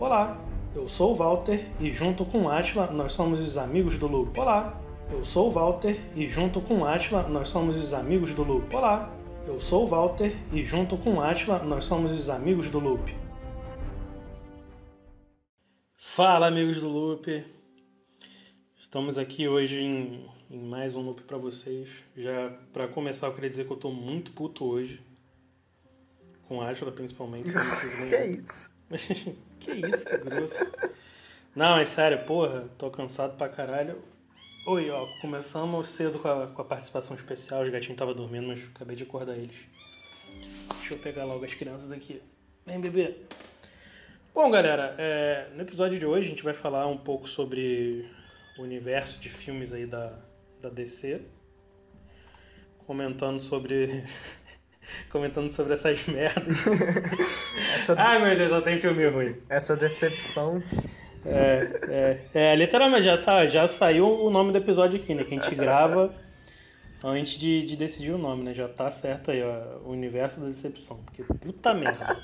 Olá, eu sou o Walter e junto com Atila nós somos os amigos do Loop. Olá, eu sou o Walter e junto com Atila nós somos os amigos do Loop. Olá, eu sou o Walter e junto com Atila nós somos os amigos do Loop. Fala, amigos do Loop. Estamos aqui hoje em, em mais um Loop para vocês. Já para começar, eu queria dizer que eu tô muito puto hoje. Com Atila, principalmente. que é isso? que isso, que grosso. Não, é sério, porra, tô cansado pra caralho. Oi, ó, começamos cedo com a, com a participação especial. Os gatinhos estavam dormindo, mas acabei de acordar eles. Deixa eu pegar logo as crianças aqui. Vem, bebê. Bom, galera, é, no episódio de hoje a gente vai falar um pouco sobre o universo de filmes aí da, da DC. Comentando sobre. Comentando sobre essas merdas. Essa... Ai meu Deus, só tem filme ruim. Essa decepção. É, é, é literalmente, já, sa, já saiu o nome do episódio aqui, né? Que a gente grava antes de, de decidir o nome, né? Já tá certo aí, ó. O universo da decepção. Porque puta merda.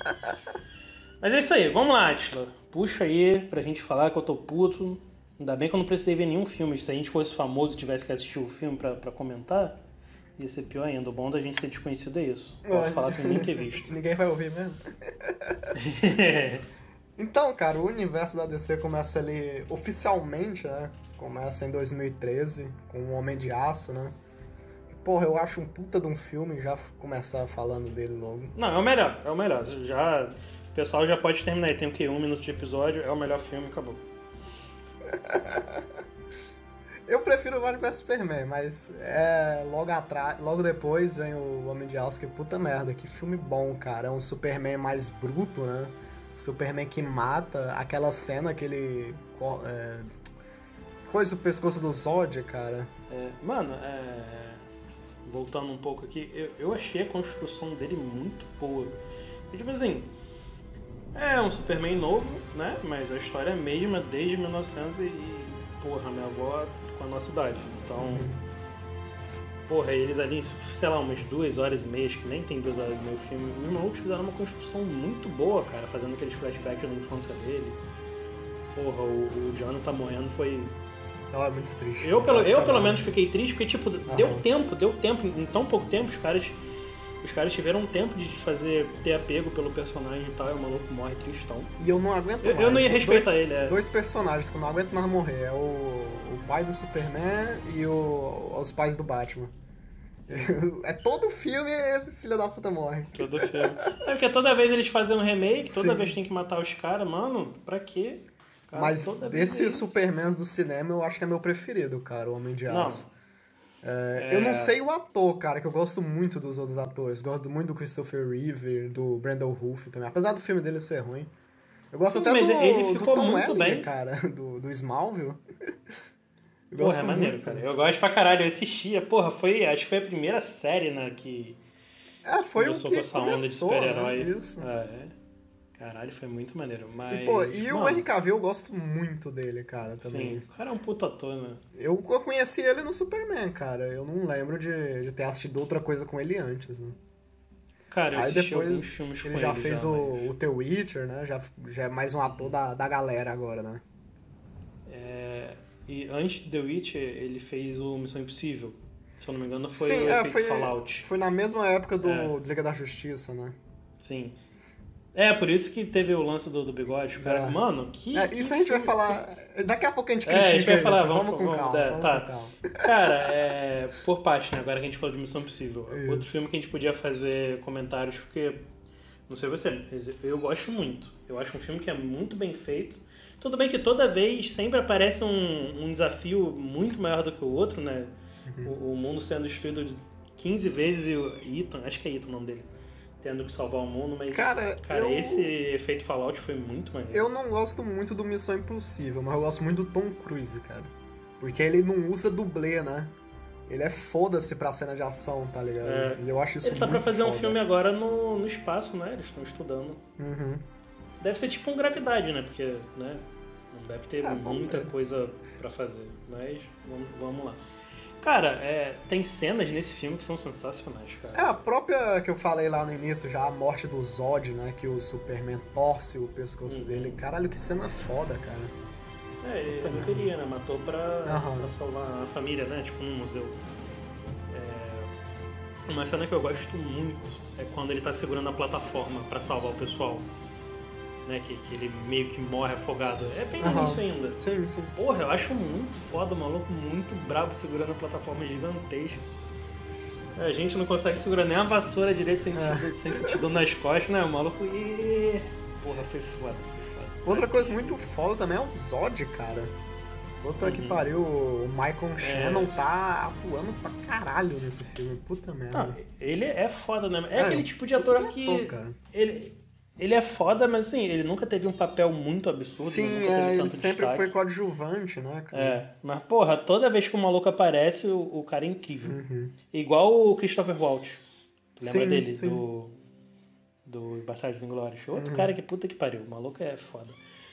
Mas é isso aí, vamos lá, Atila. Puxa aí pra gente falar que eu tô puto. Ainda bem que eu não precisei ver nenhum filme. Se a gente fosse famoso e tivesse que assistir o filme pra, pra comentar, ia ser pior ainda. O bom da gente ser desconhecido é isso. Posso falar sem nem ter visto. Ninguém vai ouvir mesmo. então, cara, o universo da DC começa ali oficialmente, né? Começa em 2013 com o Homem de Aço, né? Porra, eu acho um puta de um filme já começar falando dele logo. Não, é o melhor, é o melhor. Já, o pessoal já pode terminar aí. Tem o que? Um minuto de episódio, é o melhor filme, acabou. Eu prefiro Batman vs Superman, mas é, logo atrás, logo depois vem o Homem de Aço, que puta merda, que filme bom, cara. É um Superman mais bruto, né? Superman que mata, aquela cena que ele é, coisa o pescoço do Zod, cara. É, mano, é, voltando um pouco aqui, eu, eu achei a construção dele muito boa. E, tipo assim, é um Superman novo, né? Mas a história é a mesma desde 1900 e, porra, minha avó com a nossa idade. Então, porra, eles ali, sei lá, umas duas horas e meia, que nem tem duas horas e meia o filme, meu irmão, fizeram uma construção muito boa, cara, fazendo aqueles flashbacks da infância dele. Porra, o, o Jonathan tá morrendo foi. Não, é muito triste. Eu, pelo, eu pelo menos fiquei triste porque, tipo, deu tempo, deu tempo, em tão pouco tempo, os caras os caras tiveram um tempo de fazer ter apego pelo personagem e tal, e o maluco morre tristão. E eu não aguento eu, mais. Eu não ia respeitar dois, ele, é. Dois personagens que eu não aguento mais morrer. É o pai do Superman e o, os pais do Batman. É todo filme esse filho da puta morre. Todo filme. É porque toda vez eles fazem um remake, toda Sim. vez tem que matar os caras, mano, pra quê? Cara, Mas desses é Supermans do cinema, eu acho que é meu preferido, cara, o Homem de Aço. Não. É, é... Eu não sei o ator, cara, que eu gosto muito dos outros atores. Gosto muito do Christopher Reeve, do Brandon Ruff também. Apesar do filme dele ser ruim. Eu gosto Sim, até do, ele ficou do Tom bem. cara, do, do Smallville. Eu Porra, é maneiro, cara. Eu gosto pra caralho. Eu assistia. Porra, foi, acho que foi a primeira série, né, que... É, foi o que com essa onda de super-herói. Né? Isso. É. Caralho, foi muito maneiro. Mas, e, pô, e mano, o Henry Cavill eu gosto muito dele, cara, também. Sim, o cara é um puta ator, né? Eu conheci ele no Superman, cara. Eu não lembro de, de ter assistido outra coisa com ele antes, né? Cara, eu Aí depois filmes ele já ele fez já, o, mas... o The Witcher, né? Já, já é mais um ator da, da galera agora, né? E antes de The Witcher, ele fez o Missão Impossível. Se eu não me engano, foi Sim, o é, foi, Fallout. Foi na mesma época do é. Liga da Justiça, né? Sim. É, por isso que teve o lance do, do bigode. O cara, é. mano, que. É, isso que... a gente vai falar. Daqui a pouco a gente critica. É, a gente vai falar, vamos, vamos, com vamos, calma. É, vamos tá. com calma. Cara, é, por parte, né? Agora que a gente falou de Missão Possível. Isso. Outro filme que a gente podia fazer comentários, porque. Não sei você, mas eu gosto muito. Eu acho um filme que é muito bem feito. Tudo bem que toda vez sempre aparece um, um desafio muito maior do que o outro, né? Uhum. O, o, mundo sendo destruído 15 vezes e o Ethan, acho que é Ethan o nome dele tendo que salvar o mundo, mas. Cara, cara eu... esse efeito Fallout foi muito maneiro. Eu não gosto muito do Missão Impossível, mas eu gosto muito do Tom Cruise, cara. Porque ele não usa dublê, né? Ele é foda-se pra cena de ação, tá ligado? É. E eu acho isso Ele tá pra fazer foda. um filme agora no, no espaço, né? Eles estão estudando. Uhum. Deve ser tipo um gravidade, né? Porque, né? Não deve ter é, muita coisa pra fazer. Mas vamos, vamos lá. Cara, é, tem cenas nesse filme que são sensacionais, cara. É, a própria que eu falei lá no início, já a morte do Zod, né? Que o Superman torce o pescoço uhum. dele. Caralho, que cena foda, cara. É, ele também queria, né? Matou pra, uhum. pra salvar a família, né? Tipo, um museu. É... Uma cena que eu gosto muito é quando ele tá segurando a plataforma para salvar o pessoal né? Que, que ele meio que morre afogado. É bem uhum. isso ainda. Sim, sim. Porra, eu acho muito foda o maluco, muito brabo segurando a plataforma gigantesca. A gente não consegue segurar nem a vassoura direito sem, é. sem sentir dor nas costas, né? O maluco. E... Porra, foi foda, foi foda. Outra coisa muito foda também é o Zod, cara. Outra uhum. que pariu, o Michael é. Shannon tá atuando pra caralho nesse filme. Puta merda. Não, ele é foda, né? É, é aquele tipo de ator que. Ator, ele, ele é foda, mas assim, ele nunca teve um papel muito absurdo. Sim, é, ele sempre destaque. foi coadjuvante, né, cara? É, mas porra, toda vez que o maluco aparece, o, o cara é incrível. Uhum. Igual o Christopher Waltz. Lembra sim, dele? Sim. Do, do Bastardos Inglórios. Outro uhum. cara que puta que pariu. O maluco é foda.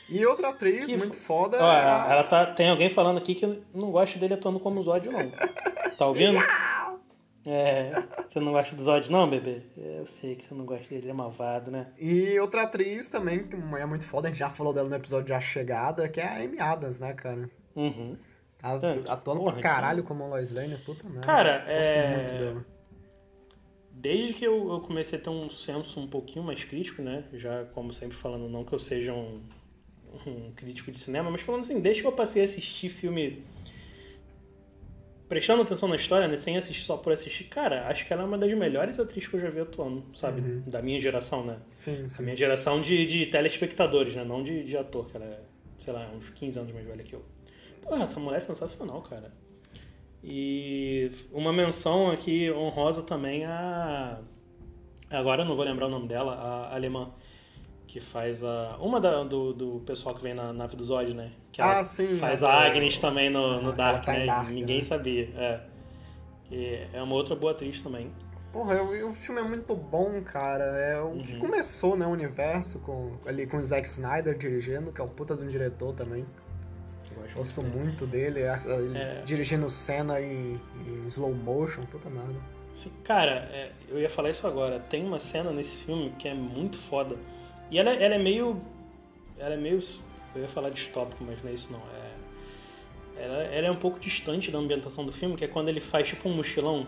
E outra atriz que muito foda Ó, é ela tá, Tem alguém falando aqui que não gosta dele atuando como Zod, não. Tá ouvindo? É, você não gosta do Zod não, bebê? Eu sei que você não gosta dele, ele é malvado, né? E outra atriz também, que é muito foda, a gente já falou dela no episódio de A Chegada, que é a Amy Adams, né, cara? Uhum. Ela, atuando porra, pra caralho que... como Lois Lane, puta merda. Cara, é... muito dela. Desde que eu, eu comecei a ter um senso um pouquinho mais crítico, né? Já, como sempre falando, não que eu seja um, um crítico de cinema, mas falando assim, desde que eu passei a assistir filme prestando atenção na história, né, sem assistir só por assistir, cara, acho que ela é uma das melhores atrizes que eu já vi atuando, sabe? Uhum. Da minha geração, né? Sim, sim. Da minha geração de, de telespectadores, né? Não de, de ator, que ela é, sei lá, uns 15 anos mais velha que eu. Porra, essa mulher é sensacional, cara. E uma menção aqui honrosa também a. Agora eu não vou lembrar o nome dela, a alemã que faz a. Uma da, do, do pessoal que vem na nave do Zod, né? Que ah, sim. Faz é, a Agnes também no, no Dark, tá né? Dark, Ninguém né? sabia. É. E é uma outra boa atriz também. Porra, o, o filme é muito bom, cara. É o uhum. que começou, né, o universo, com, ali com o Zack Snyder dirigindo, que é o puta de um diretor também. Eu Gosto muito dele, ele é. dirigindo cena em, em, slow motion, puta nada. Cara, é, eu ia falar isso agora. Tem uma cena nesse filme que é muito foda e ela, ela é meio. Ela é meio. Eu ia falar distópico, mas não é isso não. É, ela, ela é um pouco distante da ambientação do filme, que é quando ele faz tipo um mochilão.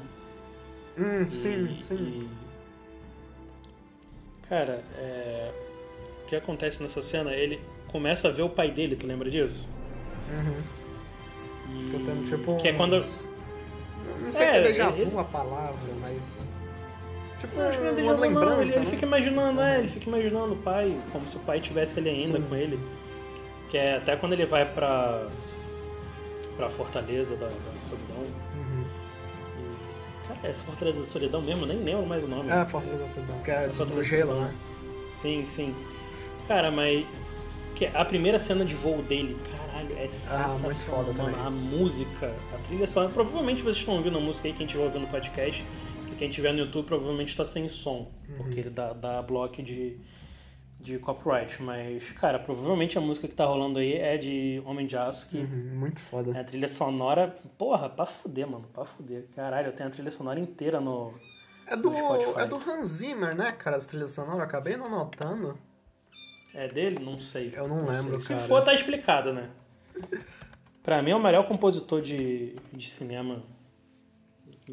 Hum, e, sim, sim. E... Cara, é... o que acontece nessa cena? Ele começa a ver o pai dele, tu lembra disso? Uhum. E... Tendo, tipo, que é quando. Não sei é, se é déjà vu ele... a palavra, mas. Tipo, acho que não uma lembrança, ele, né? ele, fica imaginando, é, ele fica imaginando o pai, como se o pai tivesse ele ainda Sim. com ele. Que é até quando ele vai pra, pra Fortaleza da, da Solidão. Uhum. E, cara, é essa Fortaleza da Solidão mesmo, nem lembro mais o nome. É, Fortaleza da Solidão, que é do gelo, né? Sim, sim. Cara, mas que a primeira cena de voo dele, caralho, é sensacional. Ah, muito foda mano. A música, a trilha sonora. Provavelmente vocês estão ouvindo a música aí, quem estiver ouvindo o podcast quem tiver no YouTube provavelmente está sem som, uhum. porque ele dá, dá bloco de, de copyright. Mas, cara, provavelmente a música que tá rolando aí é de Homem de Aço. Que uhum, muito foda. É a trilha sonora, porra, pra fuder, mano, pra fuder. Caralho, eu tenho a trilha sonora inteira no. É do, no é do Hans Zimmer, né, cara? As trilhas sonoras, acabei não notando. É dele? Não sei. Eu não, não lembro, sei. cara. Se for, tá explicado, né? pra mim é o melhor compositor de, de cinema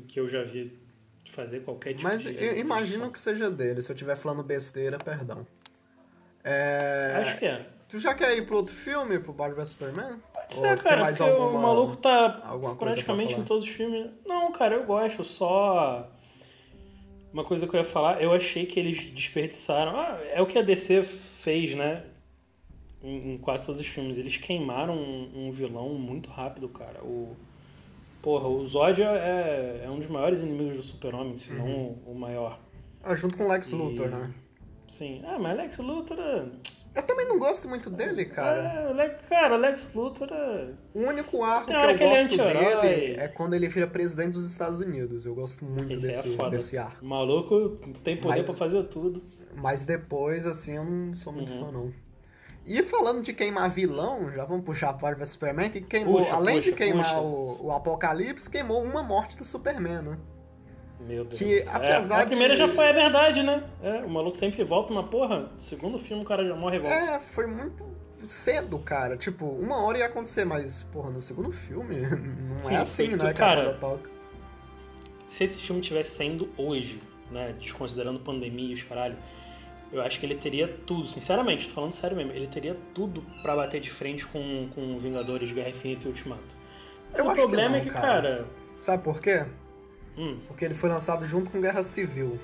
que eu já vi fazer qualquer tipo Mas de. Mas eu imagino que seja dele. Se eu estiver falando besteira, perdão. É... Acho que é. Tu já quer ir pro outro filme, pro Batman vs Superman? Pode ser, cara, mais porque alguma, o maluco tá praticamente em todos os filmes. Não, cara, eu gosto, só. Uma coisa que eu ia falar, eu achei que eles desperdiçaram. Ah, é o que a DC fez, né? Em, em quase todos os filmes. Eles queimaram um, um vilão muito rápido, cara. O Porra, o Zod é, é um dos maiores inimigos do Super-Homem, se não uhum. o maior. Ah, junto com o Lex Luthor, né? Sim. Ah, mas Lex Luthor... É... Eu também não gosto muito dele, cara. É, cara, Lex Luthor é... O único arco que eu que gosto dele é quando ele vira presidente dos Estados Unidos. Eu gosto muito Esse desse, é desse arco. O maluco tem poder mas, pra fazer tudo. Mas depois, assim, eu não sou muito uhum. fã, não. E falando de queimar vilão, já vamos puxar a parte do Superman, que queimou, puxa, além puxa, de queimar o, o, Apocalipse, queimou uma morte do Superman, né? Meu Deus. Que, apesar é, a primeira de... já foi a verdade, né? É, o maluco sempre volta, mas porra, segundo filme o cara já morre e volta. É, foi muito cedo, cara. Tipo, uma hora ia acontecer, mas, porra, no segundo filme não é Sim, é assim, né, cara? cara se esse filme tivesse saindo hoje, né, desconsiderando pandemia e os caralho, eu acho que ele teria tudo, sinceramente, tô falando sério mesmo, ele teria tudo para bater de frente com, com Vingadores, Guerra Infinita e Ultimato. Mas eu o problema que não, é que, cara... cara... Sabe por quê? Hum. Porque ele foi lançado junto com Guerra Civil.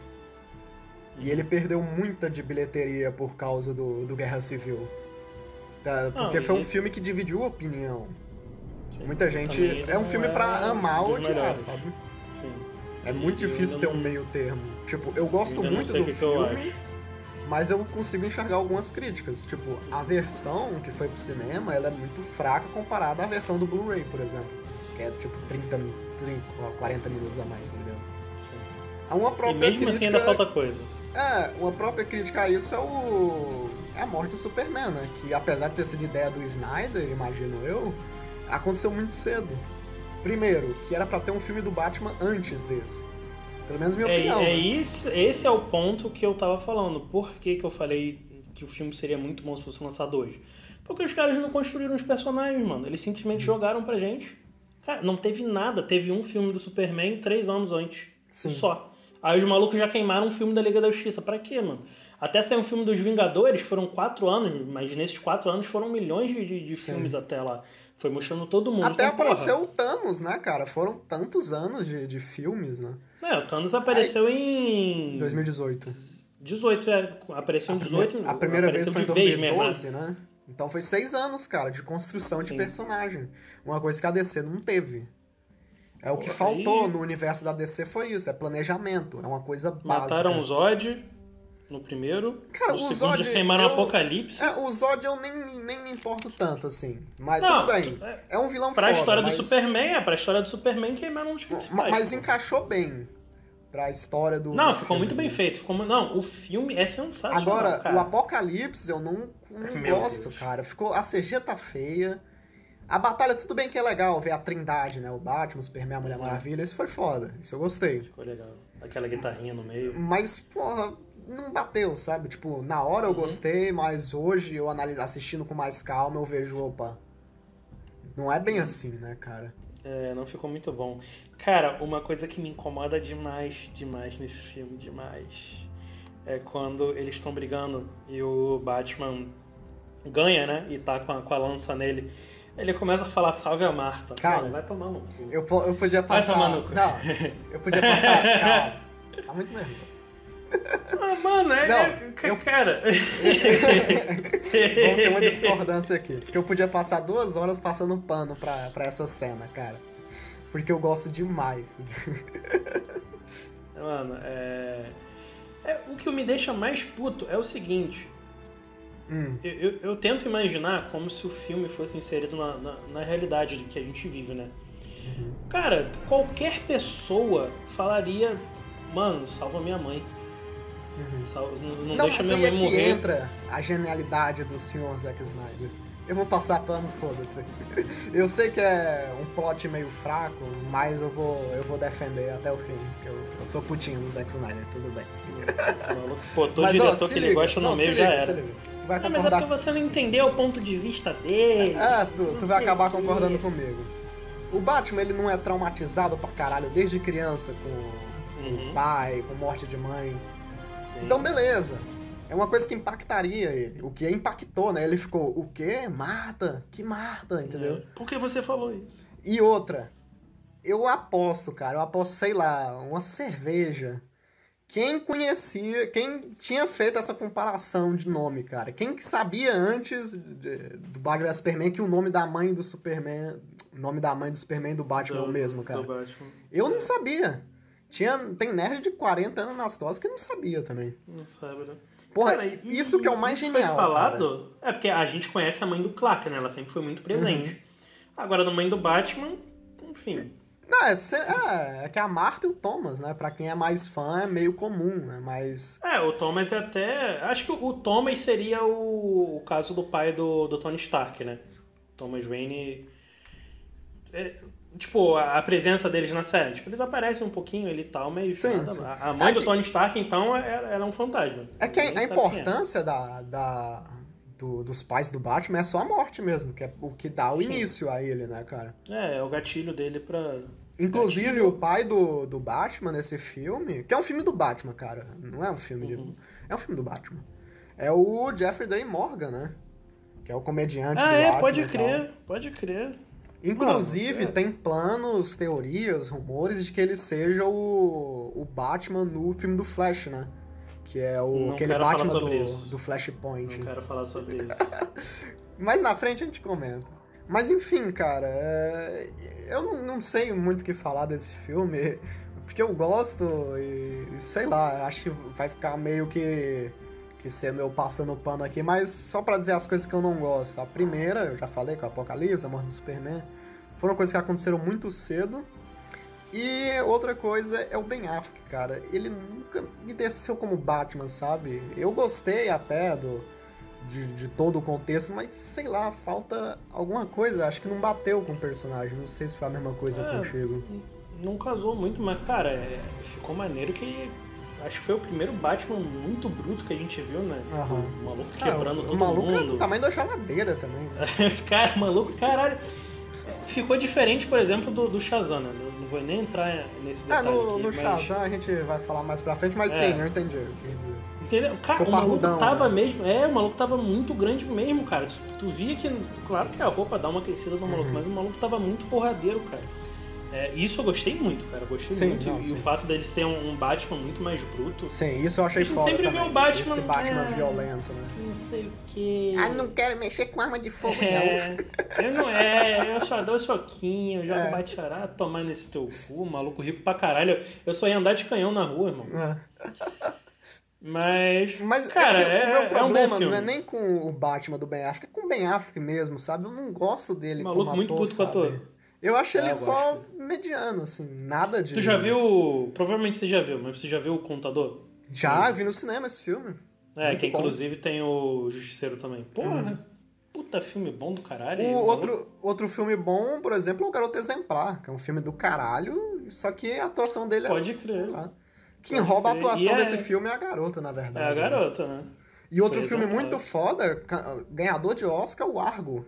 E ele perdeu muita de bilheteria por causa do, do Guerra Civil. Tá? Porque não, foi um filme que dividiu a opinião. Sim, muita gente. É um filme é para amar ou odiar, sabe? Sim. É muito difícil ter um meio termo. Tipo, eu gosto eu muito do filme. Mas eu consigo enxergar algumas críticas. Tipo, a versão que foi pro cinema, ela é muito fraca comparada à versão do Blu-ray, por exemplo. Que é tipo 30, 30, 40 minutos a mais, tá ligado? Sim. Uma própria e mesmo crítica... assim ainda falta coisa. É, uma própria crítica a isso é o... É a morte do Superman, né? Que apesar de ter sido ideia do Snyder, imagino eu, aconteceu muito cedo. Primeiro, que era para ter um filme do Batman antes desse. Pelo menos minha é, opinião. É né? isso, esse é o ponto que eu tava falando. Por que, que eu falei que o filme seria muito bom se fosse lançado hoje? Porque os caras não construíram os personagens, mano. Eles simplesmente uhum. jogaram pra gente. Cara, não teve nada. Teve um filme do Superman três anos antes. Sim. Só. Aí os malucos já queimaram um filme da Liga da Justiça. Pra quê, mano? Até sair um filme dos Vingadores, foram quatro anos, mas nesses quatro anos foram milhões de, de, de filmes até lá. Foi mostrando todo mundo. Até então, apareceu porra. o Thanos, né, cara? Foram tantos anos de, de filmes, né? É, o Thanos apareceu Aí, em. 2018. 18, é. Apareceu em 18. A primeira vez foi em 2012, né? Então foi seis anos, cara, de construção Sim. de personagem. Uma coisa que a DC não teve. É o que faltou no universo da DC foi isso, é planejamento, é uma coisa básica. Mataram o Zod, no primeiro. Cara, no o Zod. queimaram eu, Apocalipse. É, o Zod eu nem, nem me importo tanto, assim. Mas não, tudo bem. É, é um vilão pra foda. Pra história mas... do Superman, é, pra história do Superman queimaram os principais. Mas encaixou bem pra história do. Não, do ficou muito bem feito. Ficou, não, o filme é sensacional. Agora, cara. o Apocalipse eu não, não gosto, Deus. cara. Ficou, a CG tá feia. A batalha, tudo bem que é legal ver a trindade, né? O Batman, o Superman, a Mulher uhum. Maravilha. Isso foi foda. Isso eu gostei. Ficou legal. Aquela guitarrinha no meio. Mas, porra, não bateu, sabe? Tipo, na hora eu uhum. gostei, mas hoje eu analiso, assistindo com mais calma, eu vejo, opa, não é bem assim, né, cara? É, não ficou muito bom. Cara, uma coisa que me incomoda demais, demais nesse filme, demais, é quando eles estão brigando e o Batman ganha, né? E tá com a, com a lança nele. Ele começa a falar salve a Marta. Cara, Mano, vai tomar no cu. Eu, eu podia passar. Vai tomar no cu. Não, eu podia passar. Calma. Tá muito nervoso. Ah, mano, é. Não, é, eu... Cara. Vamos ter uma discordância aqui. Porque eu podia passar duas horas passando pano pra, pra essa cena, cara. Porque eu gosto demais. Mano, é... é. O que me deixa mais puto é o seguinte. Hum. Eu, eu, eu, tento imaginar como se o filme fosse inserido na, na, na realidade que a gente vive, né? Uhum. Cara, qualquer pessoa falaria, mano, salva minha mãe. Uhum. Não, não, deixa minha mãe é morrer. que entra a genialidade do senhor Zack Snyder. Eu vou passar pano, foda-se. Eu sei que é um plot meio fraco, mas eu vou, eu vou defender até o fim. Porque eu, eu sou putinho do Zack Snyder, tudo bem. Botou o diretor ó, que liga. ele gosta no não, meio liga, já era. Vai não, mas é porque você não entendeu o ponto de vista dele. É, tu, tu vai acabar concordando comigo. O Batman, ele não é traumatizado pra caralho desde criança com uhum. o pai, com morte de mãe. Então, beleza. É uma coisa que impactaria ele. O que impactou, né? Ele ficou, o quê? Marta? Que Marta? Entendeu? É. Por que você falou isso? E outra, eu aposto, cara, eu aposto, sei lá, uma cerveja. Quem conhecia, quem tinha feito essa comparação de nome, cara? Quem que sabia antes de, do Batman vs Superman que o nome da mãe do Superman, o nome da mãe do Superman e do Batman do, é o mesmo, cara? Eu não sabia. Tinha, tem nerd de 40 anos nas costas que não sabia também. Não sabe, né? Porra, cara, e, isso que é o mais genial. Falado, cara. é porque a gente conhece a mãe do Clark, né? Ela sempre foi muito presente. Uhum. Agora, da mãe do Batman, enfim. Não, é, é, é, que a Marta e o Thomas, né? Pra quem é mais fã, é meio comum, né? Mas. É, o Thomas é até. Acho que o Thomas seria o, o caso do pai do, do Tony Stark, né? Thomas Wayne. É, tipo, a, presença deles na série. Tipo, eles aparecem um pouquinho ali e tal, mas sim, nada, sim. a mãe é do que... Tony Stark, então, era, era um fantasma. É que a, a é. importância da, da, do, dos pais do Batman é só a morte mesmo, que é o que dá o sim. início a ele, né, cara? É, é o gatilho dele pra. Inclusive, gatilho. o pai do, do Batman nesse filme, que é um filme do Batman, cara, não é um filme uhum. de. É um filme do Batman. É o Jeffrey Dean Morgan, né? Que é o comediante ah, do é, Batman. Pode crer, pode crer. Inclusive, Mano, é. tem planos, teorias, rumores de que ele seja o, o Batman no filme do Flash, né? Que é o, Não aquele Batman do, do Flashpoint. Não quero falar sobre isso. Mas na frente a gente comenta. Mas enfim, cara, é... eu não, não, sei muito o que falar desse filme, porque eu gosto e sei lá, acho que vai ficar meio que que ser meu passando pano aqui, mas só para dizer as coisas que eu não gosto. A primeira, eu já falei, com o Apocalipse, a morte do Superman, foram coisas que aconteceram muito cedo. E outra coisa é o Ben Affleck, cara. Ele nunca me desceu como Batman, sabe? Eu gostei até do, de, de, todo o contexto, mas sei lá, falta alguma coisa. Acho que não bateu com o personagem. Não sei se foi a mesma coisa é, contigo. Não casou muito, mas cara, é, ficou maneiro que Acho que foi o primeiro Batman muito bruto que a gente viu, né? Uhum. O maluco ah, quebrando ah, todo o maluco mundo. É do tamanho da geladeira também. cara, maluco, caralho. Ficou diferente, por exemplo, do, do Shazam, né? Não vou nem entrar nesse detalhe É, no, aqui, no mas... Shazam a gente vai falar mais pra frente, mas é. sim, eu entendi. Entendeu? Cara, o maluco tava né? mesmo. É, o maluco tava muito grande mesmo, cara. Tu, tu via que. Claro que a roupa dá uma crescida no maluco, uhum. mas o maluco tava muito porradeiro, cara. É, isso eu gostei muito, cara. Gostei sim, muito. Não, e sim, o fato dele ser um, um, Batman muito mais bruto. Sim, isso eu achei foda. sempre também. um Batman. Esse Batman é, violento, né? Não sei o que. Ah, não quero mexer com arma de fogo, é, não. Eu não é, eu só dou soquinho, jogo é. bate chorar, tomar nesse teu cu, maluco rico pra caralho. Eu só ia andar de canhão na rua, irmão. É. Mas, Mas é cara, é, o meu problema é um não é nem com o Batman do Ben Affleck, é com o Ben Affleck mesmo, sabe? Eu não gosto dele Maluco como ator, muito puto com ator. Eu acho é, ele eu só gosto. mediano, assim, nada de. Tu já viu. Provavelmente você já viu, mas você já viu o Contador? Já, vi no cinema esse filme. É, Muito que bom. inclusive tem o Justiceiro também. Porra, uhum. né? Puta filme bom do caralho. O outro, outro filme bom, por exemplo, é o Garoto Exemplar, que é um filme do caralho, só que a atuação dele Pode é. Pode crer. Quem Pode rouba crer. a atuação é... desse filme é a garota, na verdade. É a garota, né? E outro Foi filme muito foda, ganhador de Oscar, o Argo.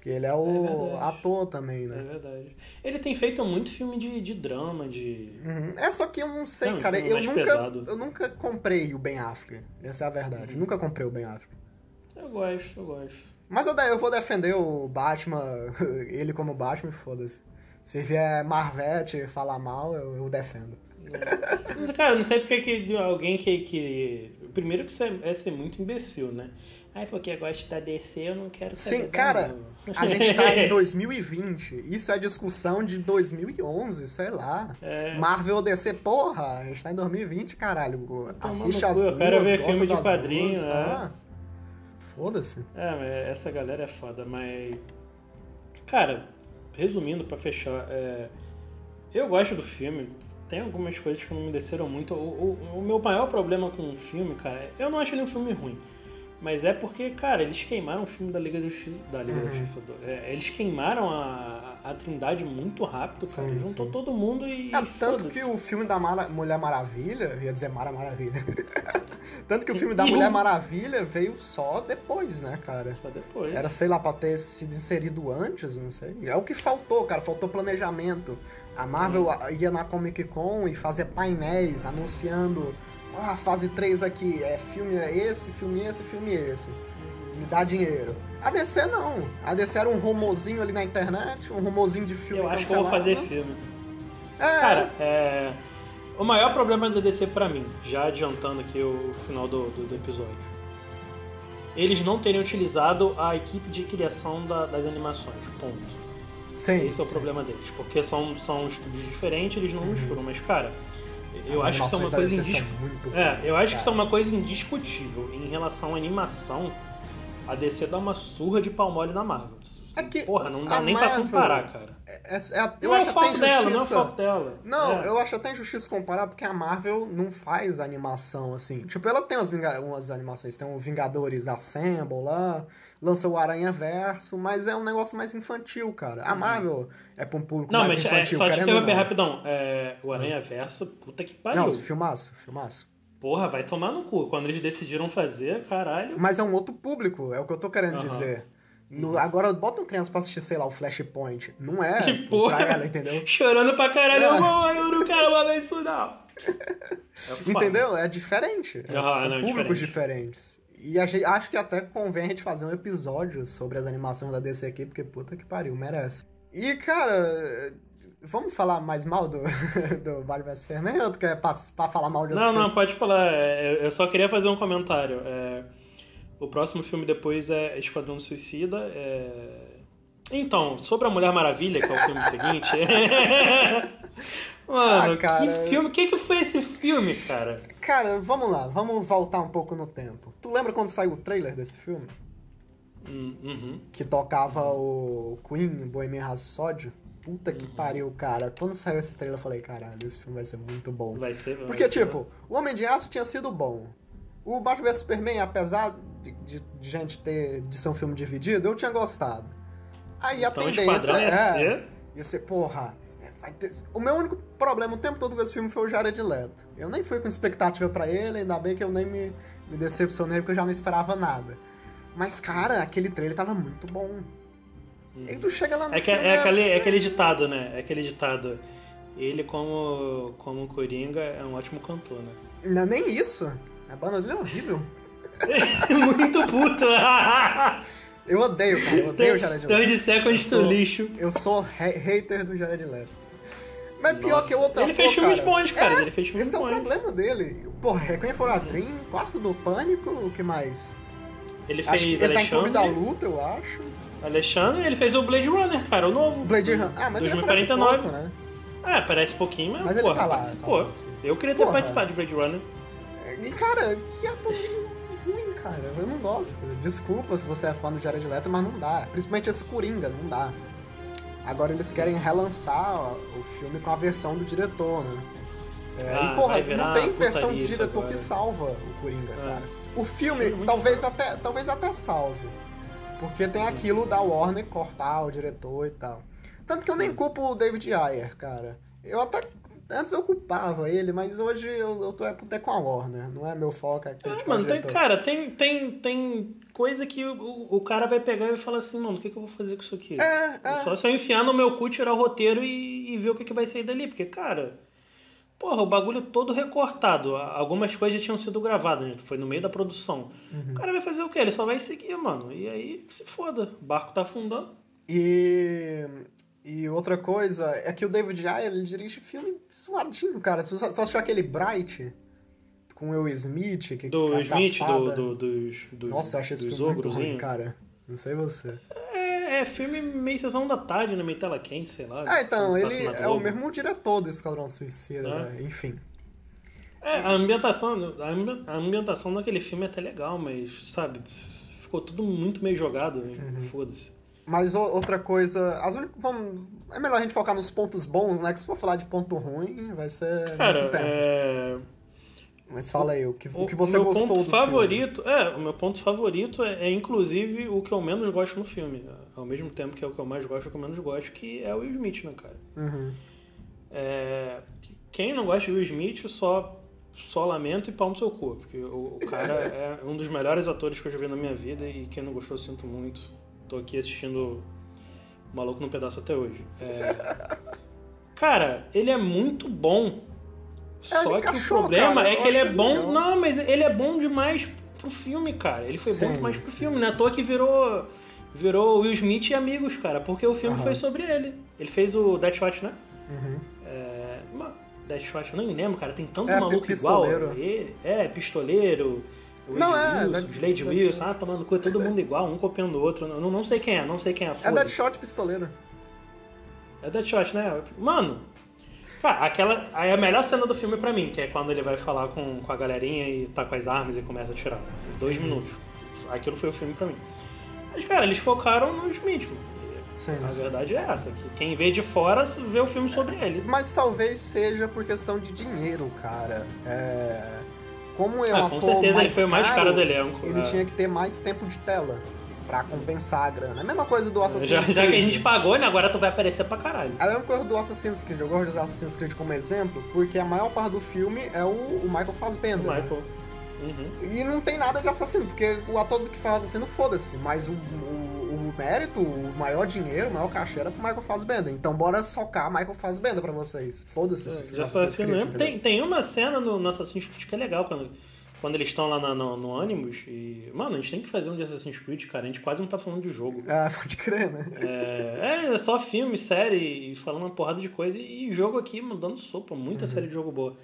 Que ele é o é ator também, né? É verdade. Ele tem feito muito filme de, de drama, de. Uhum. É, só que eu não sei, não, cara. Eu nunca, eu nunca comprei o Ben Affleck. Essa é a verdade. Uhum. Nunca comprei o Ben Affleck. Eu gosto, eu gosto. Mas eu, eu vou defender o Batman, ele como Batman, foda-se. Se vier Marvete falar mal, eu, eu defendo. Cara, não sei porque que alguém que, que. Primeiro que isso é, é ser muito imbecil, né? Ai, porque eu gosto da DC, eu não quero saber Sim, cara, a gente tá em 2020. Isso é discussão de 2011, sei lá. É. Marvel ou DC, porra, a gente tá em 2020, caralho. Assiste as duas, Eu quero ver filme de quadrinho, né? Ah, Foda-se. É, mas essa galera é foda, mas... Cara, resumindo pra fechar, é... eu gosto do filme. Tem algumas coisas que não me desceram muito. O, o, o meu maior problema com o filme, cara, eu não acho ele um filme ruim. Mas é porque, cara, eles queimaram o filme da Liga da Justiça. Da Liga uhum. da Justiça é, eles queimaram a, a Trindade muito rápido, cara. Sim, Juntou sim. todo mundo e. É, tanto que o filme da Mara, Mulher Maravilha, ia dizer Mara Maravilha. tanto que o filme da e Mulher o... Maravilha veio só depois, né, cara? Só depois. Era, sei lá, pra ter sido inserido antes, não sei. É o que faltou, cara. Faltou planejamento. A Marvel hum. ia na Comic Con e fazia painéis anunciando ah, fase 3 aqui, é filme é esse, filme esse, filme esse. Me dá dinheiro. A DC não. A DC era um rumozinho ali na internet, um rumozinho de filme Eu acho que eu vou fazer filme. É. Cara, é... O maior problema da DC pra mim, já adiantando aqui o final do, do, do episódio, eles não terem utilizado a equipe de criação da, das animações, ponto. Sim, Esse é o sim. problema deles, porque são, são estúdios diferentes, eles não uhum. misturam, mas cara eu acho que isso é uma coisa indis... É, eu acho que é uma coisa indiscutível. Em relação à animação, a DC dá uma surra de pau mole na Marvel. É que Porra, não dá nem Marvel, pra comparar, cara. É, É, é, eu não acho é até injustiça. Dela, não é falta dela. Não, é. eu acho até injustiça comparar porque a Marvel não faz animação assim. Tipo, ela tem umas, umas animações, tem o Vingadores Assemble lá, lança o Aranha Verso, mas é um negócio mais infantil, cara. A uhum. Marvel é pra um público não, mais mas infantil. Não, mas só te interromper rapidão. É, o Aranha Verso, puta que pariu. Não, filmaço, filmaço. Porra, vai tomar no cu. Quando eles decidiram fazer, caralho. Mas é um outro público, é o que eu tô querendo uhum. dizer. No, agora, bota uma criança pra assistir, sei lá, o Flashpoint. Não é que porra, pra ela, entendeu? Chorando pra caralho, é. Eu não quero mais isso, não. É entendeu? É diferente. Uhum, São não, públicos diferente. diferentes. E acho que até convém a gente fazer um episódio sobre as animações da DC aqui, porque puta que pariu, merece. E, cara, vamos falar mais mal do, do Batman vs Superman ou tu quer pra, pra falar mal de outro Não, filme? não, pode falar. É, eu só queria fazer um comentário. É, o próximo filme depois é Esquadrão Suicida. É... Então, sobre a Mulher Maravilha, que é o filme seguinte. Mano, ah, cara... que filme. O que, que foi esse filme, cara? Cara, vamos lá, vamos voltar um pouco no tempo. Tu lembra quando saiu o trailer desse filme? Hum, uhum. Que tocava o Queen, Bohemian Rhapsody? Puta que uhum. pariu, cara. Quando saiu esse trailer, eu falei, caralho, esse filme vai ser muito bom. Vai ser, vai Porque, tipo, o Homem de Aço tinha sido bom. O Batman vs Superman, apesar de, de, de, gente ter de ser um filme dividido, eu tinha gostado. Aí então, a tendência ia é. Ser... Ia ser, porra. É, ter... O meu único problema o tempo todo com esse filme foi o Jared Leto. Eu nem fui com expectativa para ele, ainda bem que eu nem me, me decepcionei porque eu já não esperava nada. Mas, cara, aquele trailer tava muito bom. Hum. E tu chega lá no é, que, é, é, aquele, é aquele ditado, né? É aquele ditado. Ele, como, como Coringa, é um ótimo cantor, né? Não é nem isso. A banda dele é horrível. Muito puto. eu odeio, cara. Eu odeio o Jared Leto. Então de séculos do lixo. Eu sou hater do Jared Leto. Mas Nossa. pior que o outro Ele fez filmes bons, cara. É, ele fez filmes esse bons. Esse é o problema dele. Porra, Requiem for a Dream, Quarto do Pânico, o que mais? Ele fez ele Alexandre. tá em Clube da Luta, eu acho. Alexandre, ele fez o Blade Runner, cara, o novo. Blade Runner. Ah, mas 2049. ele pouco, né? É, parece pouquinho, mas, mas porra, ele tá lá. Participou. Tá eu queria ter porra. participado de Blade Runner. E, cara, que atorzinho ruim, cara. Eu não gosto. Desculpa se você é fã do Jared Leto, mas não dá. Principalmente esse Coringa, não dá. Agora eles querem relançar o filme com a versão do diretor, né? É, ah, e, porra, não tem versão do diretor agora. que salva o Coringa, é. cara. O filme talvez até, talvez até salve. Porque tem aquilo da Warner cortar o diretor e tal. Tanto que eu nem culpo o David Ayer, cara. Eu até. Antes eu culpava ele, mas hoje eu, eu tô até com a Warner. Não é meu foco, é ah, mano, tem, cara, tem, tem, tem coisa que o, o cara vai pegar e vai falar assim, mano, o que, que eu vou fazer com isso aqui? É, é. Só se eu enfiar no meu cu, tirar o roteiro e, e ver o que, que vai sair dali. Porque, cara. Porra, o bagulho todo recortado. Algumas coisas já tinham sido gravadas, né? Foi no meio da produção. Uhum. O cara vai fazer o quê? Ele só vai seguir, mano. E aí, se foda. O barco tá afundando. E. E outra coisa é que o David Ayer, ele dirige filme suadinho, cara. Tu só, assistiu aquele Bright? Com o Will Smith? Que, do Smith, do, do, dos, dos. Nossa, eu achei esse filme muito ruim, cara. Não sei você. É, é filme meio sessão da tarde, né? Meio tela quente, sei lá. Ah, então, ele é o mesmo diretor do Esquadrão Suicida, é. né? Enfim. É, a ambientação, a ambientação daquele filme é até legal, mas, sabe, ficou tudo muito meio jogado, uhum. foda-se. Mas outra coisa, as únicas, vamos, é melhor a gente focar nos pontos bons, né? Que se for falar de ponto ruim, vai ser Cara, muito tempo. É... Mas fala aí, o que, o, o que você o gostou ponto do favorito, filme? É, o meu ponto favorito é, é, inclusive o que eu menos gosto no filme. Ao mesmo tempo que é o que eu mais gosto, é o que eu menos gosto, que é o Will Smith, né, cara? Uhum. É, quem não gosta de Will Smith só, só lamenta e pau no seu cu, porque o, o cara é um dos melhores atores que eu já vi na minha vida e quem não gostou eu sinto muito. Tô aqui assistindo Maluco no Pedaço até hoje. É... Cara, ele é muito bom. É, só que encaixou, o problema cara, é que ele é bom. Legal. Não, mas ele é bom demais pro filme, cara. Ele foi Sim, bom demais pro sim. filme, né? À toa que virou, virou Will Smith e amigos, cara. Porque o filme Aham. foi sobre ele. Ele fez o Deadshot, né? Uhum. É... Deadshot, eu nem lembro, cara. Tem tanto É, maluco pistoleiro. igual. Ele. É, pistoleiro. Não, é, Wilson, Dead- Dead- Wilson, ah, tomando cu, todo mundo igual, um copiando o outro. Não, não sei quem é, não sei quem é. É. Deadshot pistoleiro. É Deadshot, né? Mano, cara, aquela. Aí a melhor cena do filme pra mim, que é quando ele vai falar com, com a galerinha e tá com as armas e começa a atirar. Dois minutos. Aquilo foi o filme pra mim. Mas, cara, eles focaram no Smith. Sim, a sim. verdade é essa, que quem vê de fora vê o filme sobre ele. Mas talvez seja por questão de dinheiro, cara. É... Como é ah, um com certeza ele foi o mais caro do elenco. Ele é. tinha que ter mais tempo de tela pra compensar a grana. É a mesma coisa do Assassin's já, Creed. Já que a gente pagou, né? Agora tu vai aparecer pra caralho. É a mesma coisa do Assassin's Creed. Eu gosto de usar Assassin's Creed como exemplo, porque a maior parte do filme é o, o Michael Fassbender. O Michael. Né? Uhum. E não tem nada de assassino, porque o ator que faz assassino, foda-se. Mas o, o, o, mérito, o maior dinheiro, o maior cachê era pro Michael Fassbender. Então bora socar Michael Fassbender pra vocês. Foda-se esse filme. Já tem, tem uma cena no, no Assassin's Creed que é legal, quando, quando eles estão lá no, no, no Animus. E, mano, a gente tem que fazer um de Assassin's Creed, cara. A gente quase não tá falando de jogo. Ah, pode crer, né? É, é só filme, série, falando uma porrada de coisa. E jogo aqui, dando sopa. Muita uhum. série de jogo boa.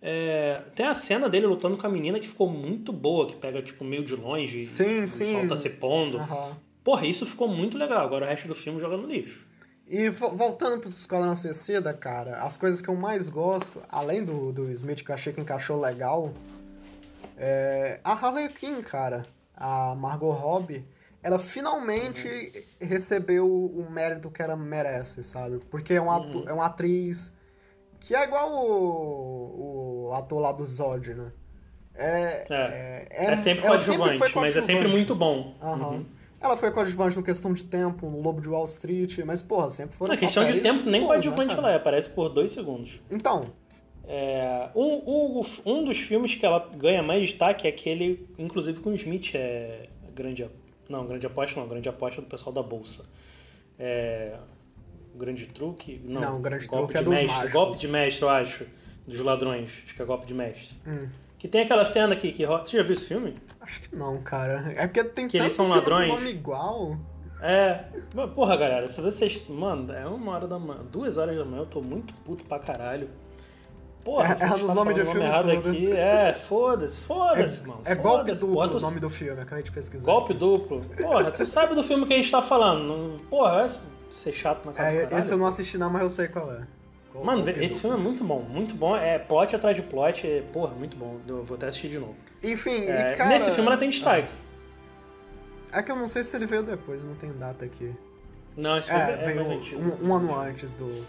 É, tem a cena dele lutando com a menina que ficou muito boa, que pega, tipo, meio de longe. Sim, sim. O sol tá se pondo. Uhum. Porra, isso ficou muito legal. Agora o resto do filme joga no lixo. E voltando pro Esquadrão Suicida, cara, as coisas que eu mais gosto, além do, do Smith, que eu achei que encaixou legal, é a Harley Quinn, cara. A Margot Robbie, ela finalmente uhum. recebeu o mérito que ela merece, sabe? Porque é uma, uhum. é uma atriz que é igual o, o ator lá do Zod, né? É, é, é, é sempre coadjuvante, sempre mas é sempre muito bom. Uhum. Uhum. Ela foi coadjuvante no questão de tempo, no Lobo de Wall Street, mas, porra, sempre foi. Na questão de tempo, nem coadjuvante né, ela é, aparece por dois segundos. Então. É, um, um, um dos filmes que ela ganha mais destaque é aquele, inclusive com o Smith, é grande. Não, grande aposta não, grande aposta do pessoal da Bolsa. É, o grande truque? Não, não o grande golpe truque é de é mestre, Golpe de mestre, eu acho. Dos ladrões. Acho que é golpe de mestre. Hum. Que tem aquela cena que, que. Você já viu esse filme? Acho que não, cara. É porque tem que eles são ladrões. nome igual. É. Porra, galera, se vocês. Mano, é uma hora da manhã. Duas horas da manhã, eu tô muito puto pra caralho. Porra, é, é nos nomes de filme errado todo. aqui. É, foda-se, foda-se, é, mano. É golpe duplo o nome do filme, acabei de pesquisar. Golpe duplo. Porra, tu sabe do filme que a gente tá falando. Porra, ser chato na cara é, Esse eu não assisti não, mas eu sei qual é. Qual Mano, esse filme é muito bom, muito bom. É plot atrás de plot, é, porra, muito bom. Eu vou até assistir de novo. Enfim, é, e cara... Nesse filme ela tem destaque. É que eu não sei se ele veio depois, não tem data aqui. Não, esse é, é veio um, um, ano antes do...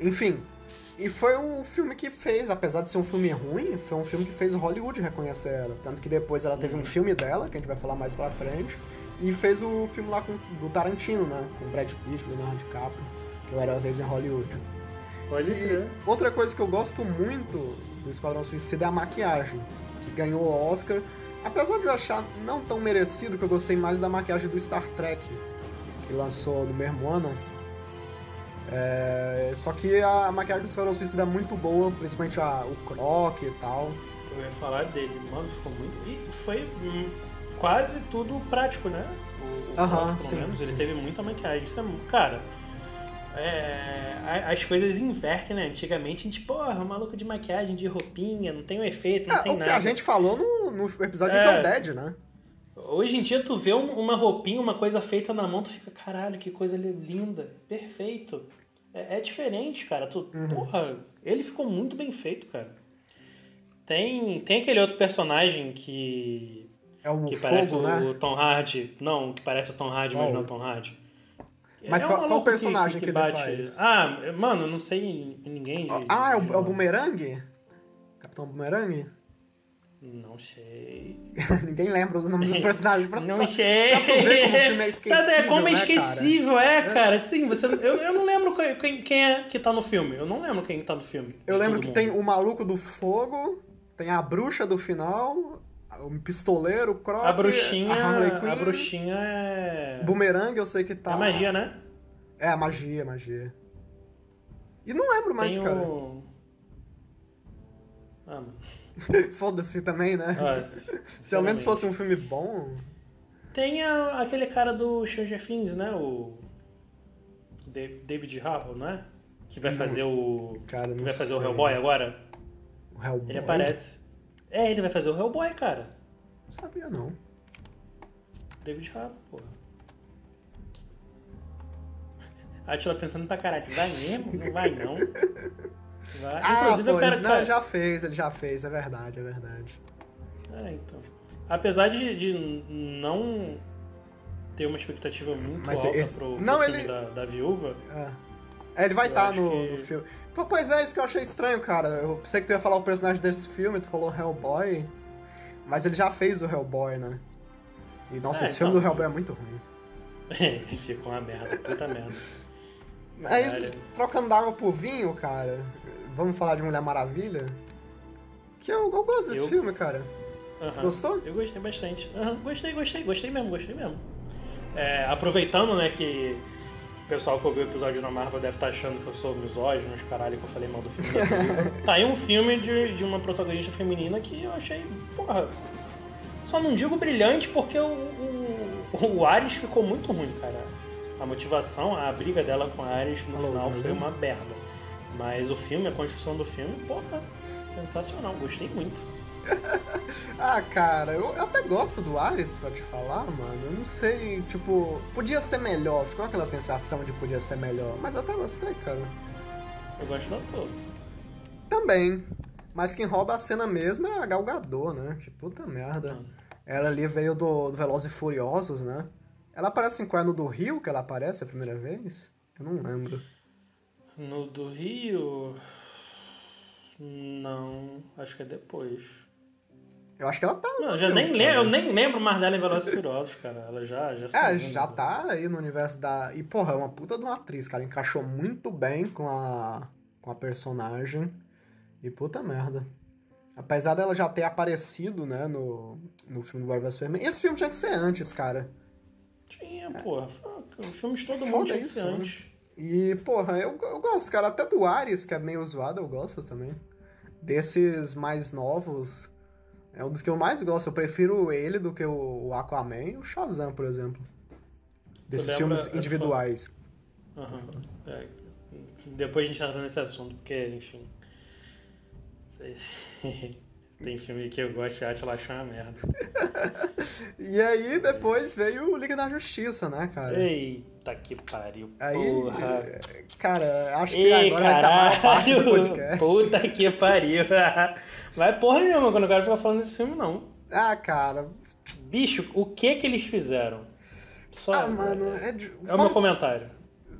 Enfim, e foi um filme que fez, apesar de ser um filme ruim, foi um filme que fez Hollywood reconhecer ela. Tanto que depois ela teve uhum. um filme dela, que a gente vai falar mais pra frente. E fez o filme lá com, do Tarantino, né? Com Brad Pitt, Leonardo DiCaprio, que eu era uma vez em Hollywood. Pode crer. Outra coisa que eu gosto muito do Esquadrão Suicida é a maquiagem, que ganhou o Oscar. Apesar de eu achar não tão merecido, que eu gostei mais da maquiagem do Star Trek, que lançou no mesmo ano. É... Só que a maquiagem do Esquadrão Suicida é muito boa, principalmente a, o croque e tal. Eu ia falar dele, mano, ficou muito. E foi quase tudo prático, né? O, o pelo sim, menos. Sim. Ele teve muita maquiagem. Isso é, cara, é, as coisas invertem, né? Antigamente a gente, porra, maluco de maquiagem, de roupinha, não tem um efeito, não é, tem o nada. que a gente falou no, no episódio é, de Dead, né? Hoje em dia tu vê uma roupinha, uma coisa feita na mão, tu fica, caralho, que coisa linda, perfeito. É, é diferente, cara. Tu, uhum. Porra, ele ficou muito bem feito, cara. Tem, tem aquele outro personagem que é o que fogo, parece né? o Tom Hardy. Não, que parece o Tom Hardy, mas não é o Tom Hardy. Mas é qual, qual personagem que, que, que, ele faz? Ah, mano, não sei ninguém. De, ah, é o, é o Boomerang? Capitão Boomerang? Não sei. Ninguém lembra os nomes dos personagens. Pra, não sei. Pra, pra ver como o filme é esquecível, tá, é como é né, esquecível, cara? é, cara. Sim, você, eu, eu não lembro quem, quem é que tá no filme. Eu não lembro quem tá no filme. Eu lembro que mundo. tem o maluco do fogo, tem a bruxa do final, o pistoleiro, o Croc, a bruxinha, a Harley Quinn. A bruxinha é. Boomerang, eu sei que tá. É magia, né? É, magia, magia. E não lembro mais, Tem cara. O... Ah, Foda-se também, né? Ah, Se ao menos fosse um filme bom. Tem a, aquele cara do Stranger Things, né? O. David Harbour, não é? Que vai fazer o. Cara, que vai fazer sei. o Hellboy agora. O Hellboy? Ele aparece. É, ele vai fazer o Hellboy, cara. Não sabia não. David Harbour, porra. A Tila pensando pra caralho, vai mesmo? Não vai não. Vai. Ah, Inclusive pois, o cara. Não, já fez, ele já fez, é verdade, é verdade. É, então. Apesar de, de não ter uma expectativa muito Mas alta esse... pro, pro não, filme ele... da, da viúva. É. é ele vai estar tá no, que... no filme. Pois é, isso que eu achei estranho, cara. Eu pensei que tu ia falar o personagem desse filme, tu falou Hellboy. Mas ele já fez o Hellboy, né? E nossa, é, esse então... filme do Hellboy é muito ruim. Ficou uma merda, puta merda. Mas, trocando d'água por vinho, cara, vamos falar de Mulher Maravilha? Que eu, eu gosto desse eu... filme, cara. Gostou? Eu gostei bastante. Gostei, gostei, gostei mesmo, gostei mesmo. É, aproveitando, né, que o pessoal que ouviu o episódio da Marvel deve estar tá achando que eu sou misógino, os caralho, que eu falei mal do filme Tá aí um filme de, de uma protagonista feminina que eu achei, porra. Só não digo brilhante porque o, o, o Ares ficou muito ruim, cara. A motivação, a briga dela com a Ares no final foi uma merda. Mas o filme, a construção do filme, porra, sensacional, gostei muito. ah, cara, eu, eu, até gosto do Ares, pra te falar, mano. Eu não sei, tipo, podia ser melhor. Ficou aquela sensação de podia ser melhor. Mas eu até gostei, cara. Eu gosto do ator. Também. Mas quem rouba a cena mesmo é a Galgador, né? Que puta merda. Ela ali veio do, do Velozes e Furiosos, né? Ela aparece em qual? No do Rio que ela aparece a primeira vez? Eu não lembro. No do Rio. Não, acho que é depois. Eu acho que ela tá. Não, já nem lembro, eu nem lembro mais dela em Velozes Furiosos, cara. Ela já já É, já tá aí no universo da. E, porra, é uma puta de uma atriz, cara. Encaixou muito bem com a, com a personagem. E puta merda. Apesar dela já ter aparecido, né, no, no filme do Marvel Superman. Esse filme tinha que ser antes, cara. Tinha, é. porra. O filme de todo mundo tinha que ser né? E, porra, eu, eu gosto, cara. Até do Ares, que é meio zoado, eu gosto também. Desses mais novos, é um dos que eu mais gosto. Eu prefiro ele do que o Aquaman e o Shazam, por exemplo. Desses filmes individuais. Uhum. É, depois a gente entra nesse assunto, porque, enfim. Tem filme que eu gosto de arte, achar uma merda. e aí, depois veio o Liga da Justiça, né, cara? Eita que pariu, aí, porra. Cara, acho que Ei, agora caralho. vai ser a maior parte do podcast. Puta que pariu. Vai porra nenhuma quando eu quero ficar falando desse filme, não. Ah, cara. Bicho, o que que eles fizeram? Só, ah, mano, é, de... é vamos, o meu comentário.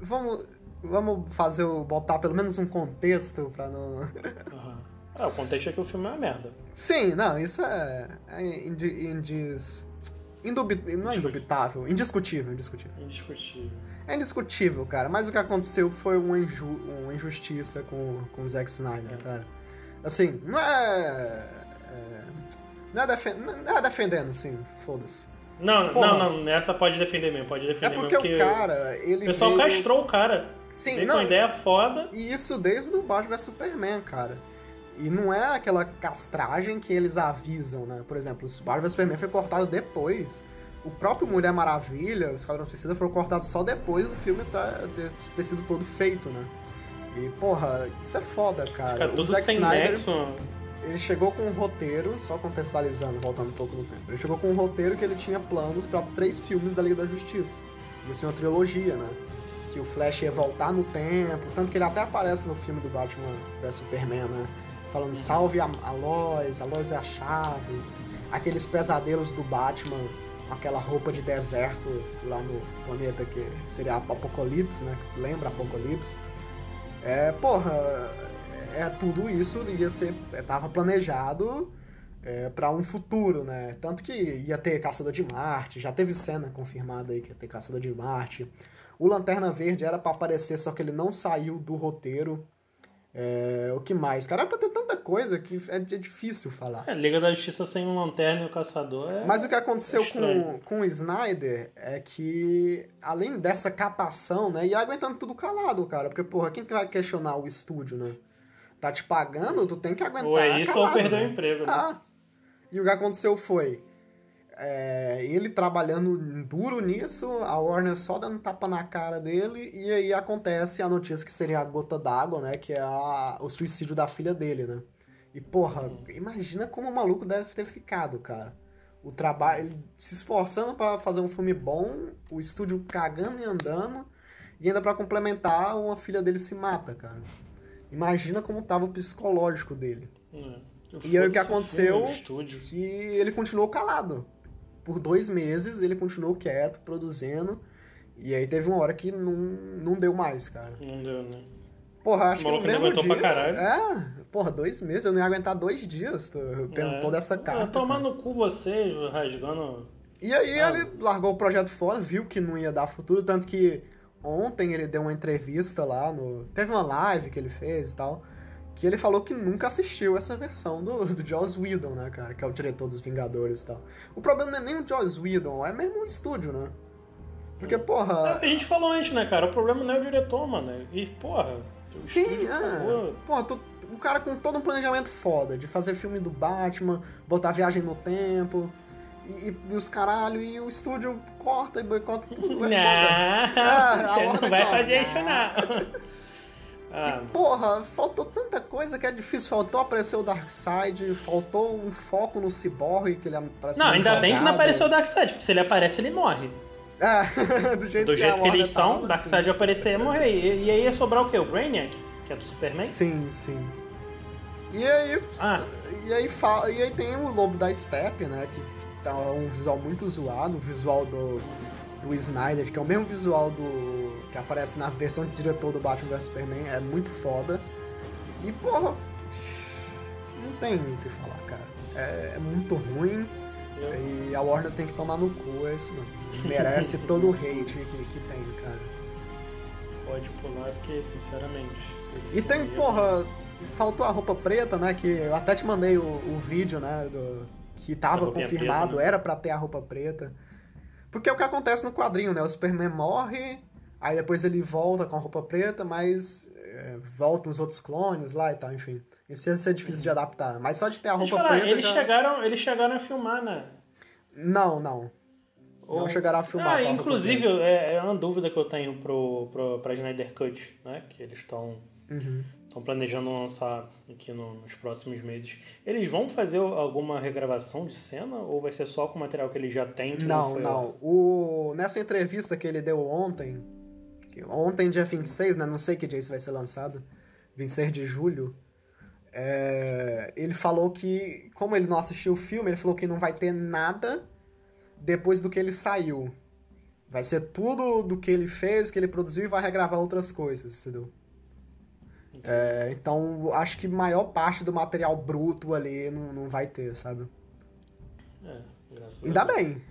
Vamos, vamos fazer o. botar pelo menos um contexto pra não. Uhum. Ah, o contexto é que o filme é uma merda. Sim, não, isso é. é indi, indis, indubit, não é indubitável, indiscutível, indiscutível. Indiscutível. É indiscutível, cara. Mas o que aconteceu foi uma, inju, uma injustiça com, com o Zack Snyder, é. cara. Assim, não é. é não, é defen, não é defendendo, assim, foda-se. Não, Porra. não, não, essa pode defender mesmo, pode defender É porque, porque o cara, ele. O pessoal veio... castrou o cara. Sim, veio não. com ideia foda. E isso desde o Batman vs Superman, cara. E não é aquela castragem que eles avisam, né? Por exemplo, o Batman vs Superman foi cortado depois. O próprio Mulher Maravilha, o Esquadrão Suicida, foram cortados só depois do filme tá, ter, ter sido todo feito, né? E, porra, isso é foda, cara. Fica o Zack Snyder, ele chegou com um roteiro, só contextualizando, voltando um pouco no tempo. Ele chegou com um roteiro que ele tinha planos para três filmes da Liga da Justiça. Isso é uma trilogia, né? Que o Flash ia voltar no tempo, tanto que ele até aparece no filme do Batman vs Superman, né? Falando salve a, Lois, a Lois é a chave. Aqueles pesadelos do Batman com aquela roupa de deserto lá no planeta que seria Apocalipse, né? Lembra Apocalipse? É, porra, é, tudo isso ia ser, estava planejado é, para um futuro, né? Tanto que ia ter Caçador de Marte, já teve cena confirmada aí que ia ter Caçador de Marte. O Lanterna Verde era para aparecer, só que ele não saiu do roteiro. É, o que mais? Cara, pra ter tanta coisa que é, é difícil falar. É, Liga da Justiça sem um lanterna e o caçador é. Mas o que aconteceu é com, com o Snyder é que, além dessa capação, né? E aguentando tudo calado, cara. Porque, porra, quem que vai questionar o estúdio, né? Tá te pagando, tu tem que aguentar. Ou é isso calado, ou perder né? o emprego, né? Ah. E o que aconteceu foi. É, ele trabalhando duro nisso, a Warner só dando tapa na cara dele, e aí acontece a notícia que seria a gota d'água, né? Que é a, o suicídio da filha dele, né? E porra, imagina como o maluco deve ter ficado, cara. O trabalho, ele se esforçando para fazer um filme bom, o estúdio cagando e andando, e ainda para complementar, uma filha dele se mata, cara. Imagina como tava o psicológico dele. É. E aí o que aconteceu que ele continuou calado. Por dois meses ele continuou quieto, produzindo. E aí teve uma hora que não, não deu mais, cara. Não deu, né? Porra, acho O que no mesmo aguentou dia... pra caralho. É, porra, dois meses. Eu não ia aguentar dois dias tendo É. toda essa carga. Tomar cara. no cu você, rasgando. E aí Ah. ele largou o projeto fora, viu que não ia dar futuro, tanto que ontem ele deu uma entrevista lá no... Teve uma live que ele fez e tal, que ele falou que nunca assistiu essa versão do, do Joss Whedon, né, cara, que é o diretor dos Vingadores e tal. O problema não é nem o Joss Whedon, é mesmo o estúdio, né? Porque, É porra... que a gente falou antes, né, cara? O problema não é o diretor, mano. E, porra. Sim, é. Porra, tu- o cara com todo um planejamento foda, de fazer filme do Batman, botar viagem no tempo... E, e os caralho, e o estúdio corta e boicota tudo, é foda. Não, Ah, a você não vai fazer isso, não. Ah, Porra, faltou tanta coisa que é difícil. Faltou aparecer o Darkseid, faltou um foco no Cyborg, que ele aparece não, ainda bem que não jogado. apareceu o Darkseid, porque se ele aparece, ele morre. É, do jeito, Do que, jeito a que eles são, tava, o Darkseid ia aparecer e ia morrer. E, e aí ia sobrar o quê? O Brainiac, que é do Superman? Sim, sim. E aí, Ah. e aí, e aí tem o Lobo da Steppe, né? Que tá um visual muito zoado, o visual do, do Snyder, que é o mesmo visual do que aparece na versão de diretor do Batman vs Superman, é muito foda. E, porra, não tem o que falar, cara. É, é muito ruim. Eu- E a Warner tem que tomar no cu, é isso mesmo. Merece todo o hate que, que tem, cara. Pode pular, porque, sinceramente. esse E tem, é- porra, faltou a roupa preta, né? Que eu até te mandei o, o vídeo, né? Do, que tava confirmado, preta, né? era pra ter a roupa preta. Porque é o que acontece no quadrinho, né? O Superman morre, aí depois ele volta com a roupa preta, mas é, voltam os outros clones lá e tal, enfim. Isso ia ser difícil de adaptar. Mas só de ter a roupa falar, preta eles, já... chegaram, eles chegaram a filmar, né? Não, não. Não Ou- chegaram a filmar Ah, a inclusive, é, é uma dúvida que eu tenho pro, pro, pra Snyder Cut, né? Que eles estão Uhum. estão planejando lançar aqui no- nos próximos meses. Eles vão fazer alguma regravação de cena ou vai ser só com o material que eles já têm? Não, foi não. O... Nessa entrevista que ele deu ontem, que ontem, dia 26, né? Não sei que dia isso vai ser lançado, 26 de julho, é, ele falou que, como ele não assistiu o filme, ele falou que não vai ter nada depois do que ele saiu. Vai ser tudo do que ele fez, que ele produziu e vai regravar outras coisas, entendeu? É, então, acho que maior parte do material bruto ali não, não vai ter, sabe? É, graças Ainda a Deus. bem.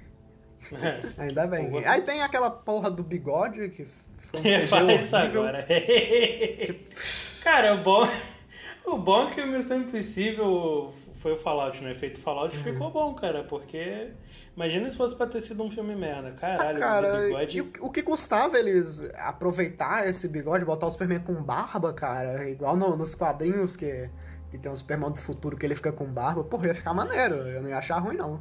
Ainda bem. Boa. Aí tem aquela porra do bigode, que foi um CG Faz isso agora. Cara, o bom, o bom é que o Missão Impossível foi o Fallout, né? Efeito Fallout Uhum. ficou bom, cara, porque. Imagina se fosse pra ter sido um filme merda. Ah, Caralho, o cara, bigode. e o, o que custava eles aproveitar esse bigode, botar o Superman com barba, cara? Igual no- nos quadrinhos que, que tem o Superman do futuro que ele fica com barba. Porra, ia ficar maneiro. Eu não ia achar ruim, não.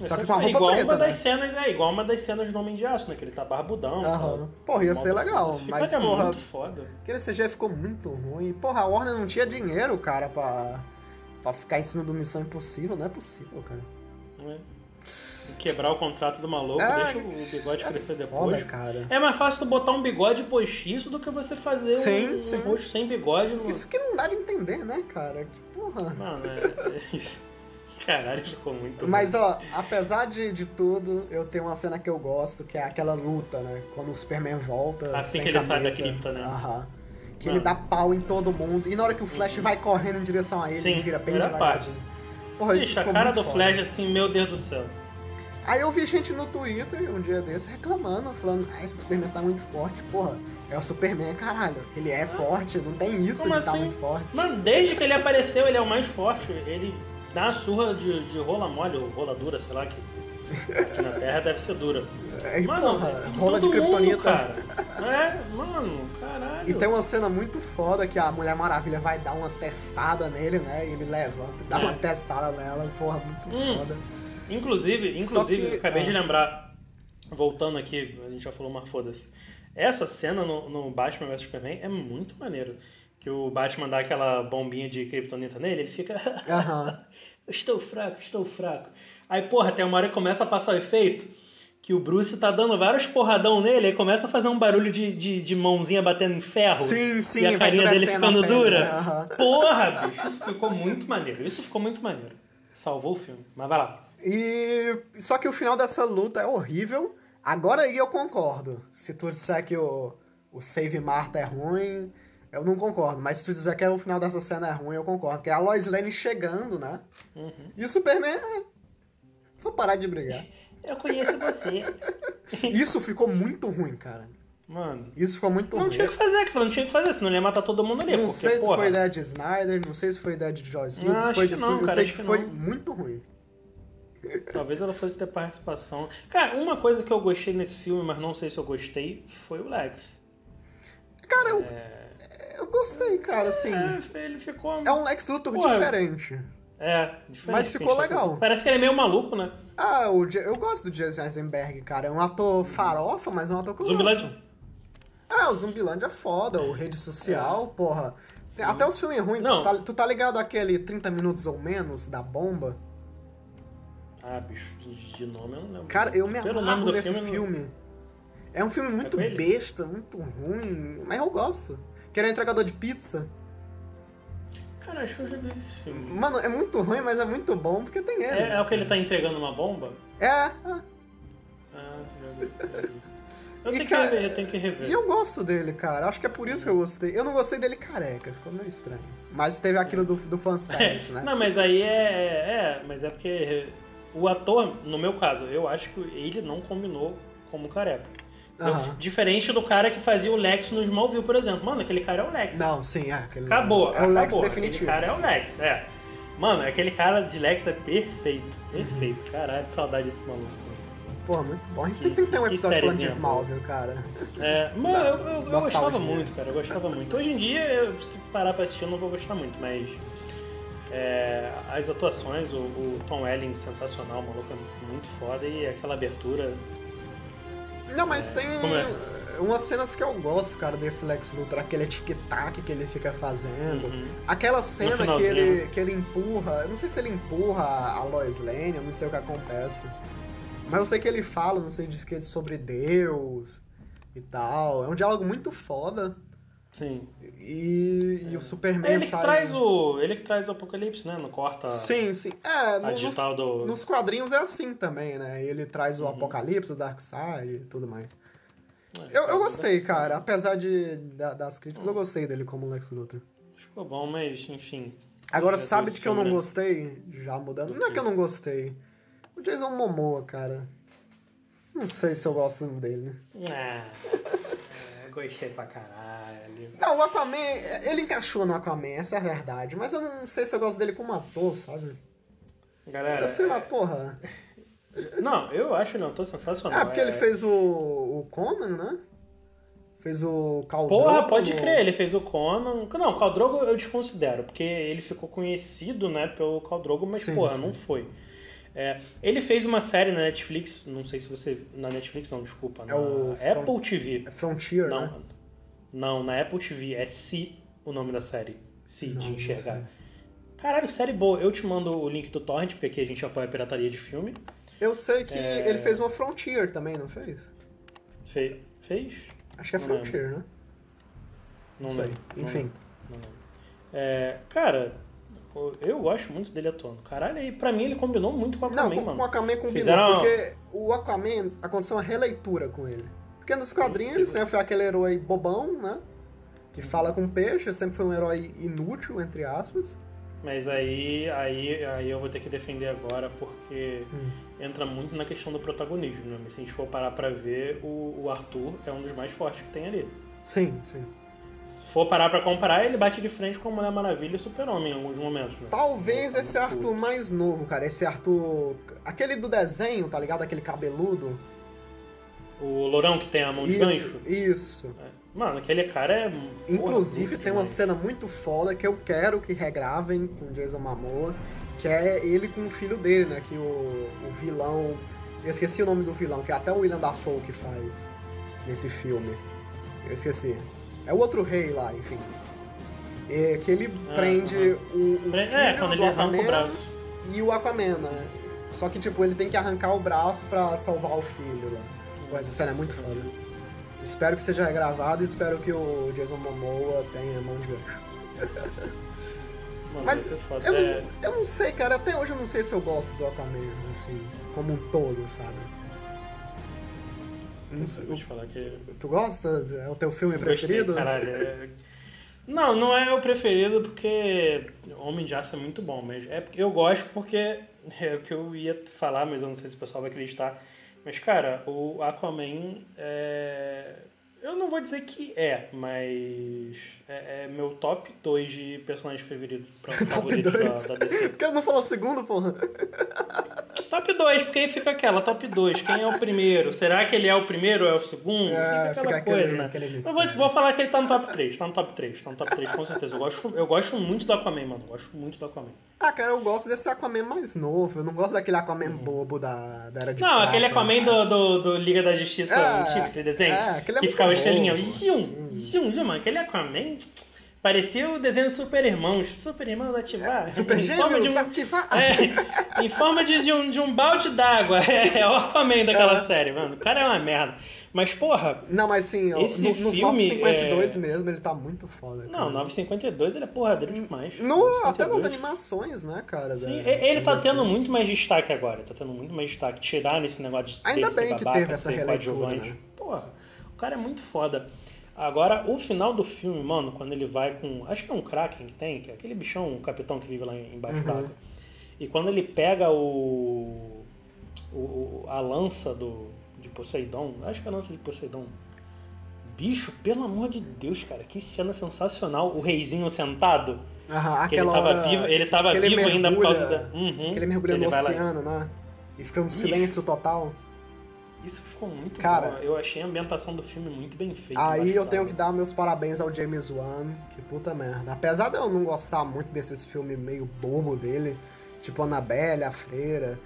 Só que com a É roupa igual preta, uma né? das cenas, é igual uma das cenas do Homem de Aço, né? Que ele tá barbudão. Aham. tal. Porra, ia ser legal, Isso mas, ficaria porra, muito foda. aquele CG ficou muito ruim. Porra, a Warner não tinha dinheiro, cara, pra, pra ficar em cima do Missão Impossível. Não é possível, cara. né? Quebrar o contrato do maluco, É, deixa o bigode é crescer Foda, depois. cara. É mais fácil tu botar um bigode postiço do que você fazer Sim, um, sim. rosto sem bigode. No... Isso que não dá de entender, né, cara? Que porra. Mano, é... Caralho, ficou muito Mas, ruim. ó, apesar de, de tudo, eu tenho uma cena que eu gosto, que é aquela luta, né? Quando o Superman volta. Assim sem que ele sai da cripta, né? Aham. Que Mano. ele dá pau em todo mundo. E na hora que o Flash vai correndo em direção a ele, Sim, ele vira bem devagarzinho. Porra, isso Bicho, a cara do foda. Flash assim, meu Deus do céu. Aí eu vi gente no Twitter um dia desse reclamando, falando, ah, esse Superman tá muito forte. Porra, é o Superman, caralho. Ele é forte, não tem isso Como de tá assim? muito forte. Mano, desde que ele apareceu, ele é o mais forte. Ele dá uma surra de, de rola mole ou rola dura, sei lá, que aqui na Terra deve ser dura. É, Mano, porra, rola de kryptonita. cara. É, mano, caralho. E tem uma cena muito foda que a Mulher Maravilha vai dar uma testada nele, né? E ele levanta, dá É. uma testada nela, porra, muito Hum. foda. Inclusive, inclusive, que- eu acabei ah. de lembrar, voltando aqui, a gente já falou, mas foda-se. Essa cena no, no Batman vs Superman é muito maneiro. Que o Batman dá aquela bombinha de kryptonita nele, ele fica. Aham. estou fraco, estou fraco. Aí, porra, tem uma hora que começa a passar o efeito que o Bruce tá dando vários porradão nele, aí começa a fazer um barulho de, de, de mãozinha batendo em ferro. Sim, sim, E a carinha dele ficando dura. Aham. Porra, bicho, isso ficou muito maneiro. Isso ficou muito maneiro. Salvou o filme. Mas vai lá. E. Só que o final dessa luta é horrível. Agora aí eu concordo. Se tu disser que o, o Save Marta é ruim, eu não concordo. Mas se tu disser que o final dessa cena é ruim, eu concordo. Que é a Lois Lane chegando, né? Uhum. E o Superman. É... Vou parar de brigar. Eu conheço você. Isso ficou muito ruim, cara. Mano. Isso ficou muito não ruim. Não tinha que fazer, cara. Não tinha que fazer, senão ele ia matar todo mundo ali. Não porque, sei se porra... foi ideia de Snyder, não sei se foi ideia de Joyce se foi de não, cara, Eu sei que, que foi muito ruim. Talvez ela fosse ter participação. Cara, uma coisa que eu gostei nesse filme, mas não sei se eu gostei, foi o Lex. Cara, eu, é... eu gostei, cara, assim. É, ele ficou. É um Lex Luthor Pô, diferente. É, diferente. Mas ficou legal. Parece que ele é meio maluco, né? Ah, o, eu gosto do Jesse Eisenberg, cara. É um ator farofa, mas é um ator que eu Zumbilândia. gosto. Ah, o Zumbilândia é foda, o Rede Social, é. porra. Sim. Até os filmes ruins. Não. Tu tá, tu tá ligado aquele 30 minutos ou menos da bomba? Ah, bicho, de nome eu não lembro. Cara, eu me amarro nesse filme. filme. É um filme é muito é besta, muito ruim, mas eu gosto. Que era entregador de pizza. Cara, acho que eu já vi esse filme. Mano, é muito ruim, mas é muito bom porque tem ele. É, é o que ele tá entregando uma bomba? É. é. Ah, já vi. Eu tenho, cara, que rever, eu tenho que rever. E eu gosto dele, cara. Acho que é por isso que eu gostei. Eu não gostei dele careca, ficou meio estranho. Mas teve aquilo do, do fanservice, né? Não, mas aí é. É, mas é porque o ator, no meu caso, eu acho que ele não combinou como careca. Uhum. Diferente do cara que fazia o Lex no Smallville, por exemplo. Mano, aquele cara é o Lex. Não, sim, é. Aquele... Acabou. É o acabou. Lex definitivo. Aquele cara é o Lex, é. Mano, aquele cara de Lex é perfeito. Perfeito. Uhum. Caralho, saudade desse maluco. Porra, muito bom. A gente que, tem que ter um episódio falando de Smallville, cara. É, mano, eu, eu, eu gostava muito, cara. Eu gostava muito. Hoje em dia, eu, se parar pra assistir, eu não vou gostar muito, mas é, as atuações, o, o, Tom Welling sensacional, o maluco é muito foda e aquela abertura. Não, mas é, tem é? umas cenas que eu gosto, cara, desse Lex Luthor, aquele tic-tac que ele fica fazendo. Uhum. Aquela cena que ele, que ele empurra, eu não sei se ele empurra a Lois Lane, eu não sei o que acontece. Mas eu sei que ele fala, não sei, diz que é sobre Deus e tal. É um diálogo muito foda. Sim. E, e o Superman é ele sai... Que traz o, ele que traz o Apocalipse, né? Não corta sim, sim. É, no, nos, do... nos quadrinhos é assim também, né? Ele traz o uhum. Apocalipse, o Darkseid e tudo mais. É, eu, eu gostei, cara. Apesar de, da, das críticas, eu gostei dele como Lex Luthor. Ficou bom, mas enfim. Agora, sabe de que eu não gostei? Já mudando. Não é que eu não gostei. O Jason Momoa, cara. Não sei se eu gosto dele. Ah, é, gostei pra caralho. Não, o Aquaman, ele encaixou no Aquaman, essa é a verdade. Mas eu não sei se eu gosto dele como ator, sabe? Galera. Eu sei lá, porra. Não, eu acho um ator sensacional. Ah, porque é... ele fez o, o Conan, né? Fez o Caldrogo. Porra, pode crer, ele fez o Conan. Não, o Caldrogo eu desconsidero, porque ele ficou conhecido, né, pelo Caldrogo, mas, sim, porra, sim. não foi. É, ele fez uma série na Netflix, não sei se você. Na Netflix, não, desculpa. É o Apple Front... TV. É Frontier, não, né? Não, na Apple TV é Si o nome da série. Si, não, de enxergar. Caralho, série boa. Eu te mando o link do Torrent, porque aqui a gente apoia a pirataria de filme. Eu sei que é... ele fez uma Frontier também, não fez? Fe... Fez? Acho que é não Frontier, lembro. né? Não, sei. Enfim. Não, não é, cara, eu gosto muito dele atuando. Caralho, e pra mim ele combinou muito com o Aquaman, não, mano. com o Aquaman combinou, Fizeram... porque o Aquaman aconteceu uma releitura com ele. Porque nos quadrinhos ele sempre foi aquele herói bobão, né? Que fala com peixe, sempre foi um herói inútil, entre aspas. Mas aí, aí, aí eu vou ter que defender agora porque hum. entra muito na questão do protagonismo. Né? Se a gente for parar pra ver, o, o Arthur é um dos mais fortes que tem ali. Sim, sim. Se for parar pra comparar, ele bate de frente com a Mulher Maravilha e Super-Homem em alguns momentos. Né? Talvez esse Arthur mais novo, cara. Esse Arthur. Aquele do desenho, tá ligado? Aquele cabeludo. O Lourão que tem a mão de isso, gancho? Isso. É. Mano, aquele cara é. Inclusive, porra, tem uma cena muito foda que eu quero que regravem com Jason Momoa, que é ele com o filho dele, né? Que o, o vilão. Eu esqueci o nome do vilão, que é até o William Dafoe que faz nesse filme. Eu esqueci. É o outro rei lá, enfim. É, que ele ah, prende o, o, é, filho é, quando ele Aquaman o braço. e o Aquaman, né? Só que, tipo, ele tem que arrancar o braço pra salvar o filho lá. Pô, essa cena é muito foda. Espero que seja gravado e espero que o Jason Momoa tenha mão de gancho. Mano, Mas foda. eu, É, eu não sei, cara. Até hoje eu não sei se eu gosto do Aquaman, assim, como um todo, sabe? Não sei, vou te falar que. tu gosta? É o teu filme Gostei, preferido? caralho. é- Não, não é o preferido porque Homem de Aço é muito bom, mas é porque eu gosto porque é o que eu ia falar, mas eu não sei se o pessoal vai acreditar. Mas, cara, o Aquaman é. Eu não vou dizer que é, mas é, é meu top 2 de personagens pra- Top favoritos 2? da, da. Por que não falou segundo, porra? Top 2, porque aí fica aquela, top 2, quem é o primeiro? Será que ele é o primeiro ou é o segundo? É, fica aquela fica coisa, aquele- né? aquele Eu vou, vou falar que ele tá no top 3, tá no top 3, tá no top 3, com certeza. Eu gosto, eu gosto muito do Aquaman, mano. Gosto muito do Aquaman. Ah, cara, eu gosto desse Aquaman mais novo. Eu não gosto daquele Aquaman bobo da, da Era de. Não, Prata. aquele Aquaman do, do, do Liga da Justiça É, antigo, aquele desenho, é, aquele é que ficava estrelinha. Zium, zium, zium, mano. Aquele Aquaman parecia o desenho do Super Irmãos. Super Irmãos ativar. Super Em forma de Gêmeos, um- ativar. É, em forma de, de, um, de um balde d'água. É, o Aquaman daquela É. série, mano. O cara é uma merda. Mas, porra, Não, mas sim, Esse no, nos filme 952 é- mesmo, ele tá muito foda. não, cara. 952 ele é porradeiro demais. No, até 952. nas animações, né, cara? Sim, da- ele tá tendo DC. muito mais destaque agora. Tá tendo muito mais destaque. Tiraram esse negócio de Ainda bem que babaca, teve essa releitura, né? Porra, o cara é muito foda. Agora, o final do filme, mano, quando ele vai com. Acho que é um Kraken que tem, que é aquele bichão, um capitão que vive lá embaixo Uhum. d'água. E quando ele pega o, o- a lança do, de Poseidon, acho que é a lança de Poseidon. Bicho, pelo amor de Deus, cara, que cena sensacional. O reizinho sentado. Aham, Que ele tava hora vivo, ele tava vivo ainda por causa da. Uhum, Que ele mergulha ele no vai lá- oceano, né? E fica um silêncio total. Isso ficou muito Cara, bom. Eu achei a ambientação do filme muito bem feita. Aí eu tenho que dar meus parabéns ao James Wan, que puta merda. Apesar de eu não gostar muito desses filmes meio bobo dele, tipo Annabelle, A Freira,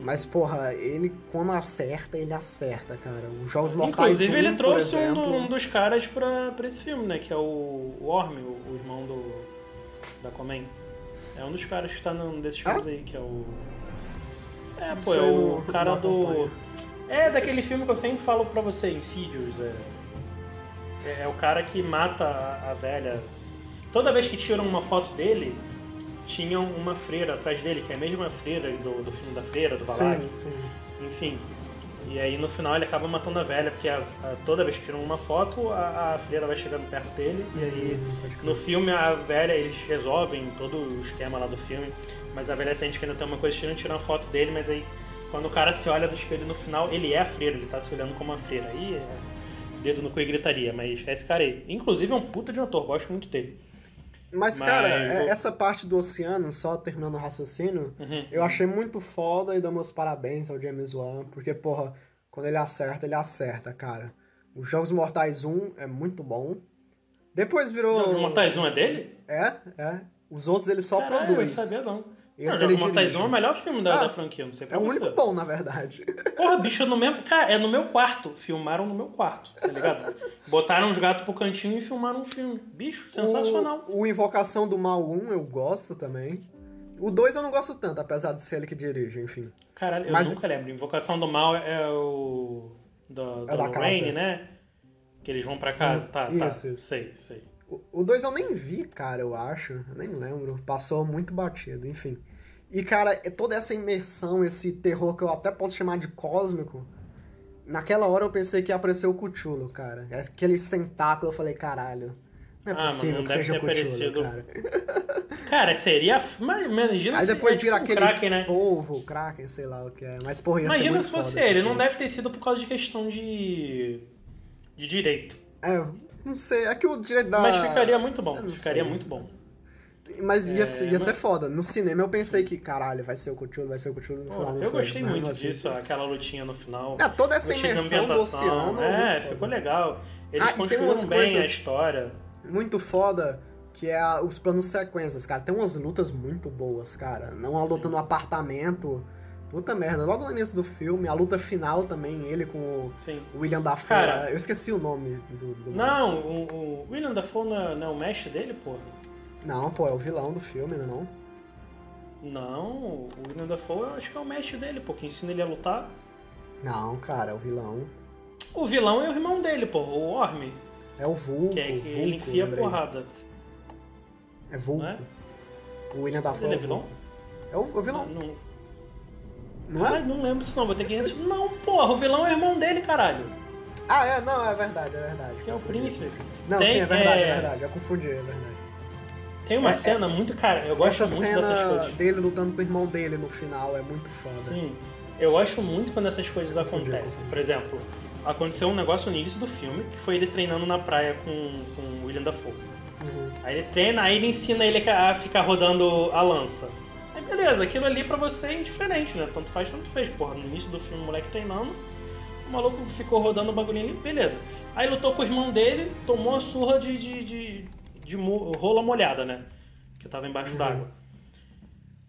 mas porra, ele quando acerta, ele acerta, cara. Os Jogos Mortais Inclusive, 1, ele trouxe um, do- um dos caras pra, pra esse filme, né? Que é o Orm, o, o irmão do. da Comen. É um dos caras que tá num desses Ah? filmes aí, que é o. É, Não pô, é o não- cara não do. É daquele filme que eu sempre falo pra você, Insidious. É, é, é o cara que mata a, a velha. Toda vez que tiram uma foto dele, tinham uma freira atrás dele, que é a mesma freira do, do filme da freira, do Balak. Sim, sim. Enfim. E aí no final ele acaba matando a velha, porque a- a- toda vez que tiram uma foto, a, a freira vai chegando perto dele. E aí Hum, crer. no filme a velha, eles resolvem todo o esquema lá do filme. Mas a velha sente que ainda tem uma coisa, tiram, tiram a foto dele, mas aí quando o cara se olha do espelho no final, ele é a freira, ele tá se olhando como a freira. Aí é dedo no cu e gritaria, mas é esse cara aí. Inclusive é um puta de um ator, gosto muito dele. Mas, Mas cara, eu- é- essa parte do oceano, só terminando o raciocínio, Uhum. eu achei muito foda e dou meus parabéns ao James Wan, porque, porra, quando ele acerta, ele acerta, cara. Os Jogos Mortais 1 é muito bom. Depois virou. O Mortais 1 é dele? É, é. Os outros ele só Caralho, produz. Eu não sabia não. Esse não. 1 é o melhor filme da, Ah, da franquia, não sei É o único bom, na verdade. Porra, bicho, é no mesmo. Cara, é no meu quarto. Filmaram no meu quarto, tá ligado? Botaram os gatos pro cantinho e filmaram um filme. Bicho, sensacional. O, o Invocação do Mal 1 eu gosto também. O 2 eu não gosto tanto, apesar de ser ele que dirige, enfim. Caralho, eu Mas- nunca lembro. Invocação do Mal é o. Do, É da Lorraine, casa. né? Que eles vão pra casa. Tá, tá. Isso, isso. Sei, sei. O- O 2 eu nem vi, cara, eu acho. Eu nem lembro. Passou muito batido, enfim. E, cara, é toda essa imersão, esse terror que eu até posso chamar de cósmico. Naquela hora eu pensei que ia aparecer o Cthulhu, cara. Aqueles tentáculos, eu falei, caralho. Não é Ah, possível mano, não que seja o aparecido. cara. Cara, seria. Mas imagina Aí se depois é vira tipo um aquele Kraken, né? polvo, Kraken, sei lá o que é. Mas, porra, ia Imagina se fosse ele. Não deve ter sido por causa de questão de. de direito. É, não sei. É que o direito da... Mas ficaria muito bom. Ficaria sei. muito bom. Mas ia, É, ser- ia mas- ser foda. No cinema eu pensei que, caralho, vai ser o Cthulhu, vai ser o Cthulhu. No Pô, eu foi, gostei mas muito assim- disso, aquela lutinha no final. É, toda essa imersão do oceano. É, muito ficou foda. legal. Eles Ah, construíram bem a coisas- história. Muito foda, que é a- os planos sequências, cara. Tem umas lutas muito boas, cara. Não a luta no apartamento. Puta merda. Logo no início do filme, a luta final também, ele com o Sim. William Dafoe. Cara- eu esqueci o nome do. do- Não, o, o William Dafoe não é, não é o mestre dele, pô? Não, pô, é o vilão do filme, não é não? Não, o William Dafoe eu acho que é o mestre dele, pô, que ensina ele a lutar. Não, cara, é o vilão. O vilão é o irmão dele, pô, o Orm, É o Vulco. que é que Vulco, ele enfia lembrei. porrada. É Vulco. É? O William Dafoe. Ele é vilão? É o, o vilão. Não. Não é? Ai, não lembro disso não, vou ter que assistir. Não, porra, o vilão é o irmão dele, caralho. Ah, é, não, é verdade, é verdade. Que é o príncipe. Não, Tem, sim, é verdade, é... é- verdade. Eu confundi, é verdade. Tem uma É- cena muito, cara, eu gosto Essa muito dessas cena coisas. dele lutando com o irmão dele no final é muito foda. Sim, eu gosto muito quando essas coisas acontecem. Por exemplo, aconteceu um negócio no início do filme, que foi ele treinando na praia com, com o William Dafoe. Uhum. Aí ele treina, aí ele ensina ele a ficar rodando a lança. Aí beleza, aquilo ali pra você é indiferente, né? Tanto faz, tanto fez. Porra, no início do filme o moleque treinando, o maluco ficou rodando o bagulhinho ali, beleza. Aí lutou com o irmão dele, tomou a surra de, de, de, de rola molhada, né? Que tava embaixo d'água.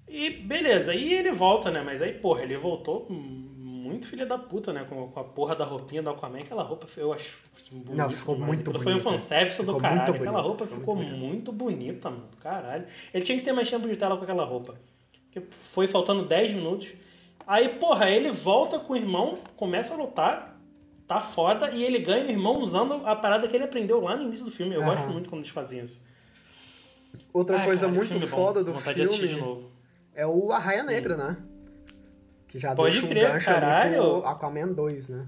E beleza, e ele volta, né? Mas aí, porra, ele voltou muito filha da puta, né? Com, com a porra da roupinha do Aquaman. Aquela roupa eu acho bonita Não, ficou muito Aquilo Foi um bonita. fanservice do Ficou caralho. muito Aquela bonita, roupa ficou ficou muito muito bonita, mano. Caralho. Ele tinha que ter mais tempo de tela com aquela roupa. Porque foi faltando 10 minutos. Aí, porra, ele volta com o irmão, começa a lutar, tá foda, e ele ganha o irmão usando a parada que ele aprendeu lá no início do filme. Eu Aham. gosto muito quando eles fazem isso. Outra Ai, coisa cara, muito filme bom. foda do Vontade de assistir de filme novo. é o Arraia Negra, né? Que já Pode deixa um crer, gancho caralho. ali pro Aquaman 2, né?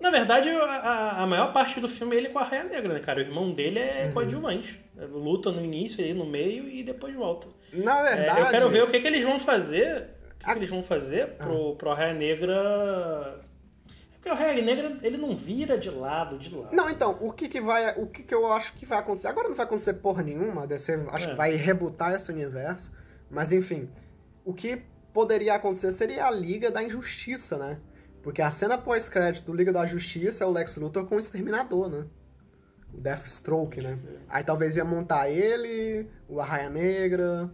Na verdade, a, a- maior parte do filme é ele com a Raia Negra, né, cara? O irmão dele é Uhum. coadjuvante. Luta no início, aí no meio e depois volta. Na É, verdade... eu quero ver o que, que eles vão fazer. O que, que Ah. eles vão fazer pro, pro Raia Negra. É Porque o Raia Negra ele não vira de lado, de lado. Não, então, o que que vai, o que que eu acho que vai acontecer? Agora não vai acontecer porra nenhuma, a DC acho É. que vai rebutar esse universo, mas enfim, o que poderia acontecer seria a Liga da Injustiça, né? Porque a cena pós-crédito do Liga da Justiça é o Lex Luthor com o Exterminador, né? O Deathstroke, né? Aí talvez ia montar ele, o Arraia Negra,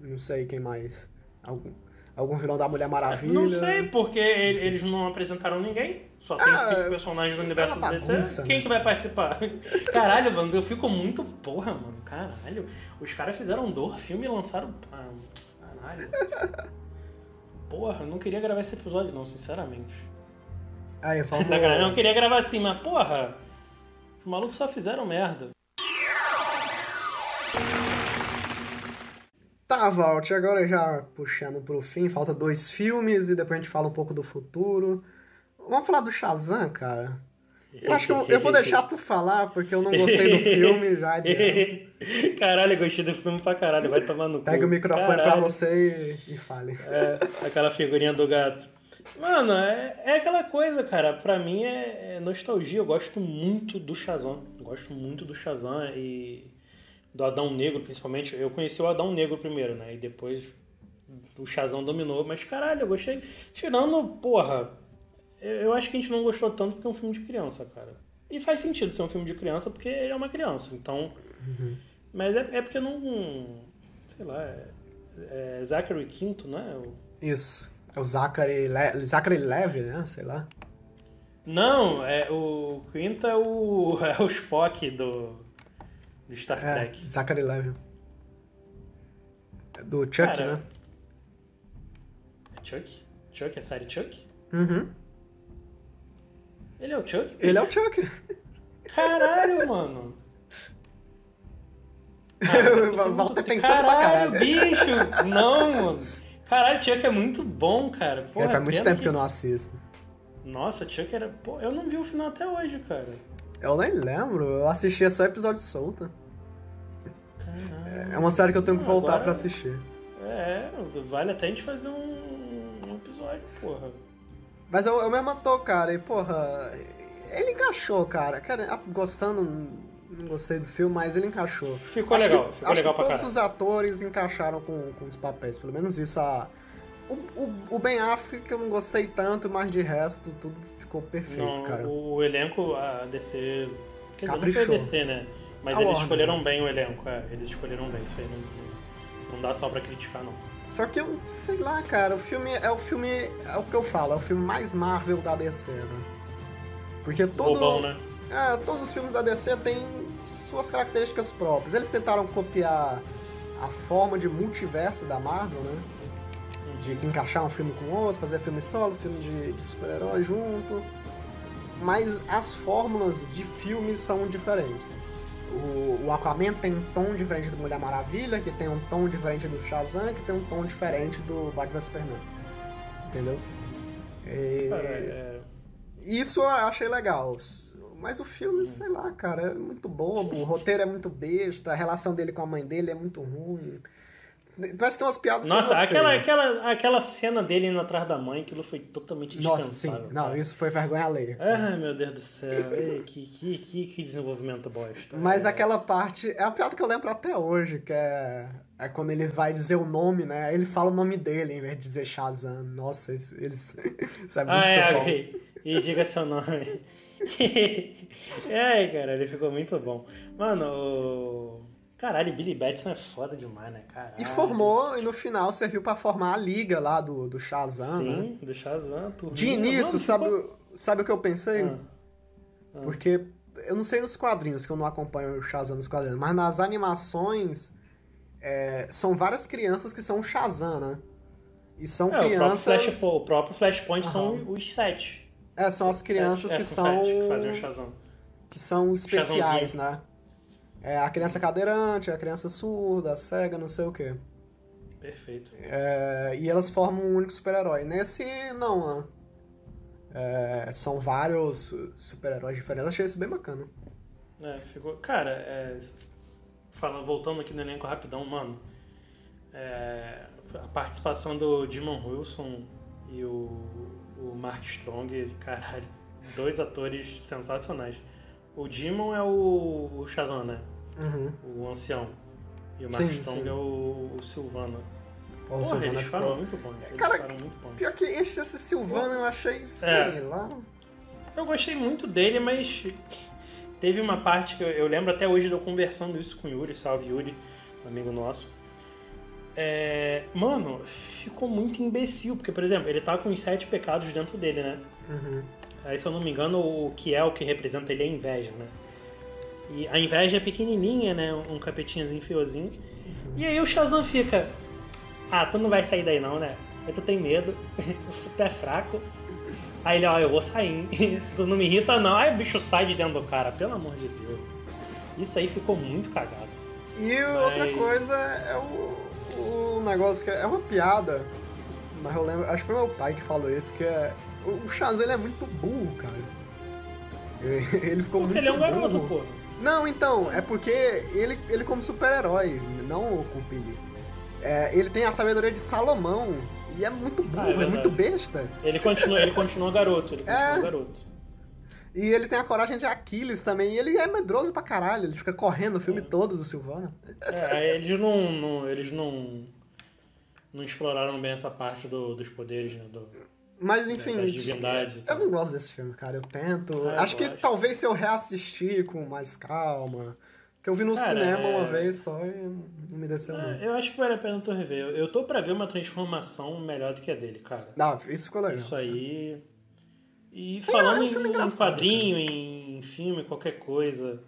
não sei quem mais. Algum, algum vilão da Mulher Maravilha. Não sei, porque ele- eles não apresentaram ninguém. Só tem Ah, cinco personagens do universo é uma do DC. bagunça, Quem né? que vai participar? Caralho, mano, eu fico muito. Porra, mano, caralho. Os caras fizeram dor, filme e lançaram. Ah, caralho. Porra, eu não queria gravar esse episódio, não, sinceramente. Aí, vamos... Sacanagem, eu não queria gravar assim, mas porra. Os malucos só fizeram merda. Tá, Valt, agora já puxando pro fim, falta dois filmes e depois a gente fala um pouco do futuro. Vamos falar do Shazam, cara? Eu acho que eu, eu vou deixar tu falar, porque eu não gostei do filme já caralho, eu gostei do filme pra caralho, vai tomar no cu. Pega o microfone pra Caralho. você e, e fale. É, aquela figurinha do gato. Mano, é, é aquela coisa, cara. Pra mim é, é nostalgia. Eu gosto muito do Shazam. Gosto muito do Shazam e do Adão Negro, principalmente. Eu conheci o Adão Negro primeiro, né? E depois o Shazam dominou. Mas caralho, eu gostei. Tirando, porra, eu, eu acho que a gente não gostou tanto porque é um filme de criança, cara. E faz sentido ser um filme de criança porque ele é uma criança. Então. Mas é, é porque não. Sei lá. É, é Zachary Quinto, né? O- Isso. É o Zachary, Le... Zachary Levy, né? Sei lá. Não, é o Quinto é o, é o Spock do, do Star É, Trek. Zachary Levy. É Do Chuck, Cara, né? É Chuck? Chuck? É série Chuck? Uhum. Ele é o Chuck? Ele é o Chuck. Caralho, mano. Eu volto pensando pra caralho, caralho. bicho! Não, mano. Caralho, Chuck é muito bom, cara. Porra, É, faz muito pena tempo que eu não assisto. Nossa, Chuck era... Pô, eu não vi o final até hoje, cara. Eu nem lembro, eu assistia só episódio solto. Caralho. É uma série que eu tenho que voltar agora- pra assistir. É, vale até a gente fazer um, um episódio, porra. Mas eu, eu mesmo tô, cara, e porra, ele encaixou, cara. Cara, gostando, não gostei do filme, mas ele encaixou. Ficou Acho legal, que, ficou legal pra todos caralho. os atores encaixaram com, com os papéis, pelo menos isso. A, o, o, o Ben Affleck que eu não gostei tanto, mas de resto tudo ficou perfeito, Não, cara. o elenco, a DC. Quer dizer, não Caprichou. foi a DC, né? Mas A eles Warner, escolheram mas- bem o elenco, é, eles escolheram bem, isso aí não, não dá só pra criticar, não. Só que eu sei lá, cara, o filme é o filme, é o que eu falo, é o filme mais Marvel da DC, né? Porque todo. Roubão, né? É, todos os filmes da DC têm suas características próprias. Eles tentaram copiar a forma de multiverso da Marvel, né? De encaixar um filme com outro, fazer filme solo, filme de, de super-herói junto. Mas as fórmulas de filmes são diferentes. o, o Aquaman tem um tom diferente do Mulher Maravilha, que tem um tom diferente do Shazam, que tem um tom diferente do Batman Superman. Entendeu? E... É, Isso eu achei legal. Mas o filme, sei lá, cara, é muito bobo, o roteiro é muito besta, a relação dele com a mãe dele é muito ruim. Parece ter umas piadas Nossa, aquela, aquela, aquela cena dele indo atrás da mãe, aquilo foi totalmente Nossa, sim. Não, cara. isso foi vergonha alheia. Ai, meu Deus do céu. Ei, que, que, que, que desenvolvimento bosta. Mas é. aquela parte... É a piada que eu lembro até hoje, que é... É quando ele vai dizer o nome, né? Aí ele fala o nome dele em vez de dizer Shazam. Nossa, isso, eles... isso é muito ah, é, bom. Okay. E diga seu nome. é, cara, ele ficou muito bom. Mano, o... Caralho, Billy Batson é foda demais, né, cara? E formou, e no final serviu para formar a liga lá do, do Shazam, Sim, né? Sim, do Shazam. De início, sabe, sabe o que eu pensei? Ah. Ah. Porque eu não sei nos quadrinhos, que eu não acompanho o Shazam nos quadrinhos, mas nas animações é, são várias crianças que são o Shazam, né? E são é, crianças... O próprio, Flash, o próprio Flashpoint são os sete. É, são as crianças sete. que é, são... Que. Que são especiais, né? É a criança cadeirante, a criança surda, a cega, não sei o quê. Perfeito. É, e elas formam um único super-herói. Nesse, não, né? É, são vários super-heróis diferentes. Achei isso bem bacana. É, ficou. Cara, é, falando, voltando aqui no elenco rapidão, mano. É, a participação do Dimon Wilson e o, o Mark Strong, caralho, dois atores sensacionais. O Demon é o, o Shazam, né? Uhum. O ancião. E o Mark sim, Strong sim. é o, o Silvano. Porra, Silvano eles ficaram muito bons. Eles Cara, muito pior que esse, esse Silvano eu achei, sei é. lá... Eu gostei muito dele, mas teve uma parte que eu, eu, lembro até hoje de eu conversando isso com o Yuri, salve Yuri, amigo nosso. É, mano, ficou muito imbecil, porque, por exemplo, ele tá com os sete pecados dentro dele, né? Uhum. Aí, se eu não me engano, o que é o que representa ele é a inveja, né? E a inveja é pequenininha, né? Um capetinhazinho feiozinho. E aí o Shazam fica... Ah, tu não vai sair daí não, né? Aí tu tem medo, tu é fraco. Aí ele, ó, eu vou sair, tu não me irrita não. Aí o bicho sai de dentro do cara, pelo amor de Deus. Isso aí ficou muito cagado. E mas... outra coisa é o, o negócio que é, é uma piada, mas eu lembro, acho que foi meu pai que falou isso, que é o Shazam ele é muito burro, cara. Ele ficou porque muito ele é um burro. garoto, pô. Não, então, é porque ele, ele como super-herói, não o Cupid. É, ele tem a sabedoria de Salomão e é muito burro, ah, é, é, muito besta. Ele continua, ele continua garoto, ele continua é. garoto. E ele tem a coragem de Aquiles também, e ele é medroso pra caralho, ele fica correndo o filme é. todo do Silvana. É, eles não, não, eles não não exploraram bem essa parte do, dos poderes, né, do... Mas enfim. eu não gosto desse filme, cara. Eu tento. Ah, acho eu que talvez se eu reassistir com mais calma. Que eu vi no cara, cinema é... uma vez só e não me desceu é, não. Eu acho que vale a pena tu rever. Eu tô pra ver uma transformação melhor do que a dele, cara. Não, isso ficou legal. Isso aí. E falando é, um em quadrinho, cara. em filme, qualquer coisa.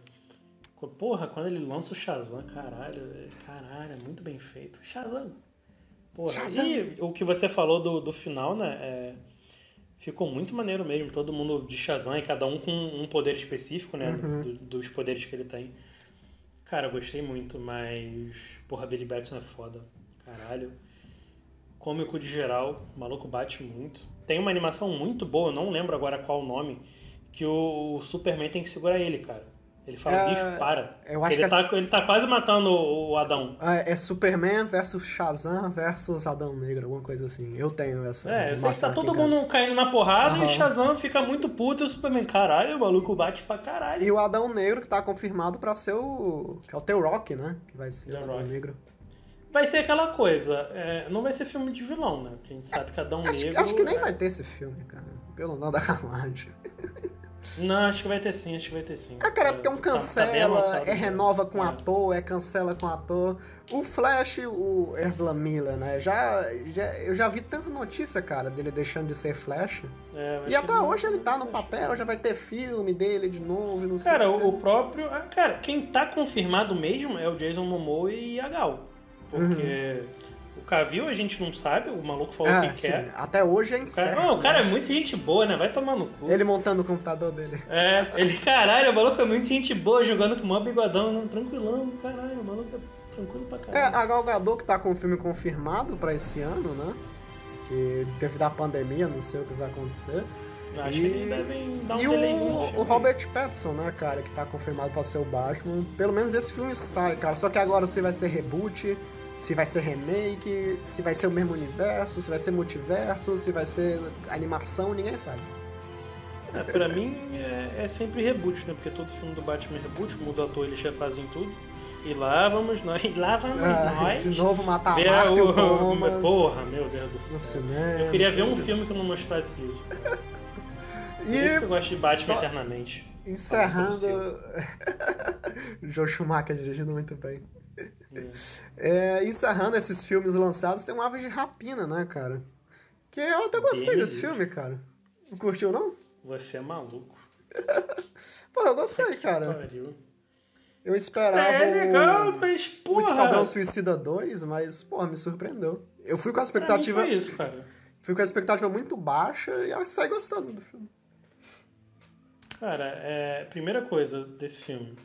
Porra, quando ele lança o Shazam, caralho, caralho, é muito bem feito. Shazam, Porra, Shazam. e o que você falou do, do final, né? É, ficou muito maneiro mesmo. Todo mundo de Shazam e cada um com um poder específico, né? Uhum. Do, dos poderes que ele tem. Cara, eu gostei muito, mas. Porra, Billy Batson é foda. Caralho. Cômico de geral, o maluco bate muito. Tem uma animação muito boa, não lembro agora qual o nome, que o Superman tem que segurar ele, cara. Ele fala, é, bicho, para. Eu acho ele, que é... tá, ele tá quase matando o, Adão. É, é, Superman versus Shazam versus Adão Negro, alguma coisa assim. Eu tenho essa. É, eu sei que tá todo mundo caindo na porrada uhum. e Shazam fica muito puto e o Superman, caralho, o maluco bate pra caralho. E o Adão Negro que tá confirmado pra ser o. que é o The Rock, né? Que vai ser The o Adão Rock. Negro. Vai ser aquela coisa, é, não vai ser filme de vilão, né? Porque a gente sabe que Adão acho, Negro. Acho que nem vai ter esse filme, cara. Pelo nome da carruagem. Não, acho que vai ter sim, acho que vai ter sim. Ah, cara, é porque é um tá- cancela, tá é renova com é. ator, é cancela com ator. O Flash, o Ezra Miller, né? Já, já, eu já vi tanta notícia, cara, dele deixando de ser Flash. É, e até hoje ele tá no papel, já vai ter filme dele de novo, não sei. Cara, o, o próprio. Ah, cara, quem tá confirmado mesmo é o Jason Momoa e a Gal. Porque. Uhum. Cavill a gente não sabe, o maluco falou é, que sim. quer. Até hoje é incerto. Cara, não, o cara né? é muito gente boa, né? Vai tomar no cu. Ele montando o computador dele. É, ele, caralho, o maluco é muito gente boa, jogando com o maior bigodão, não, tranquilão, caralho, o maluco é tranquilo pra caralho. É, a Gal Gadot que tá com o filme confirmado pra esse ano, né? Que devido à pandemia, não sei o que vai acontecer. Acho e... que eles devem dar um E o, o Robert Pattinson, né, cara, que tá confirmado pra ser o Batman. Pelo menos esse filme sai, cara. Só que agora se vai ser reboot, se vai ser remake, se vai ser o mesmo universo, se vai ser multiverso, se vai ser animação, ninguém sabe. É, pra mim é, é, sempre reboot, né? Porque todo filme do Batman é reboot, muda o ator, eles já fazem tudo. E lá vamos nós, lá vamos ah, nós. De novo matar a Marta o, Thomas. Porra, meu Deus do céu. Eu queria ver um filme que não mostrasse isso. E eu gosto de Batman só... eternamente. Encerrando. Joe Schumacher dirigindo muito bem. É, encerrando esses filmes lançados, tem um Aves de Rapina, né, cara? Que eu até gostei desse filme, cara. Não curtiu, não? Você é maluco. Pô, eu gostei, cara. Pariu. Eu esperava é legal, mas, porra. o Esquadrão Suicida 2, mas, porra, me surpreendeu. Eu fui com a expectativa. foi isso, cara. Fui com a expectativa muito baixa e saí gostando do filme. Cara, é, primeira coisa desse filme.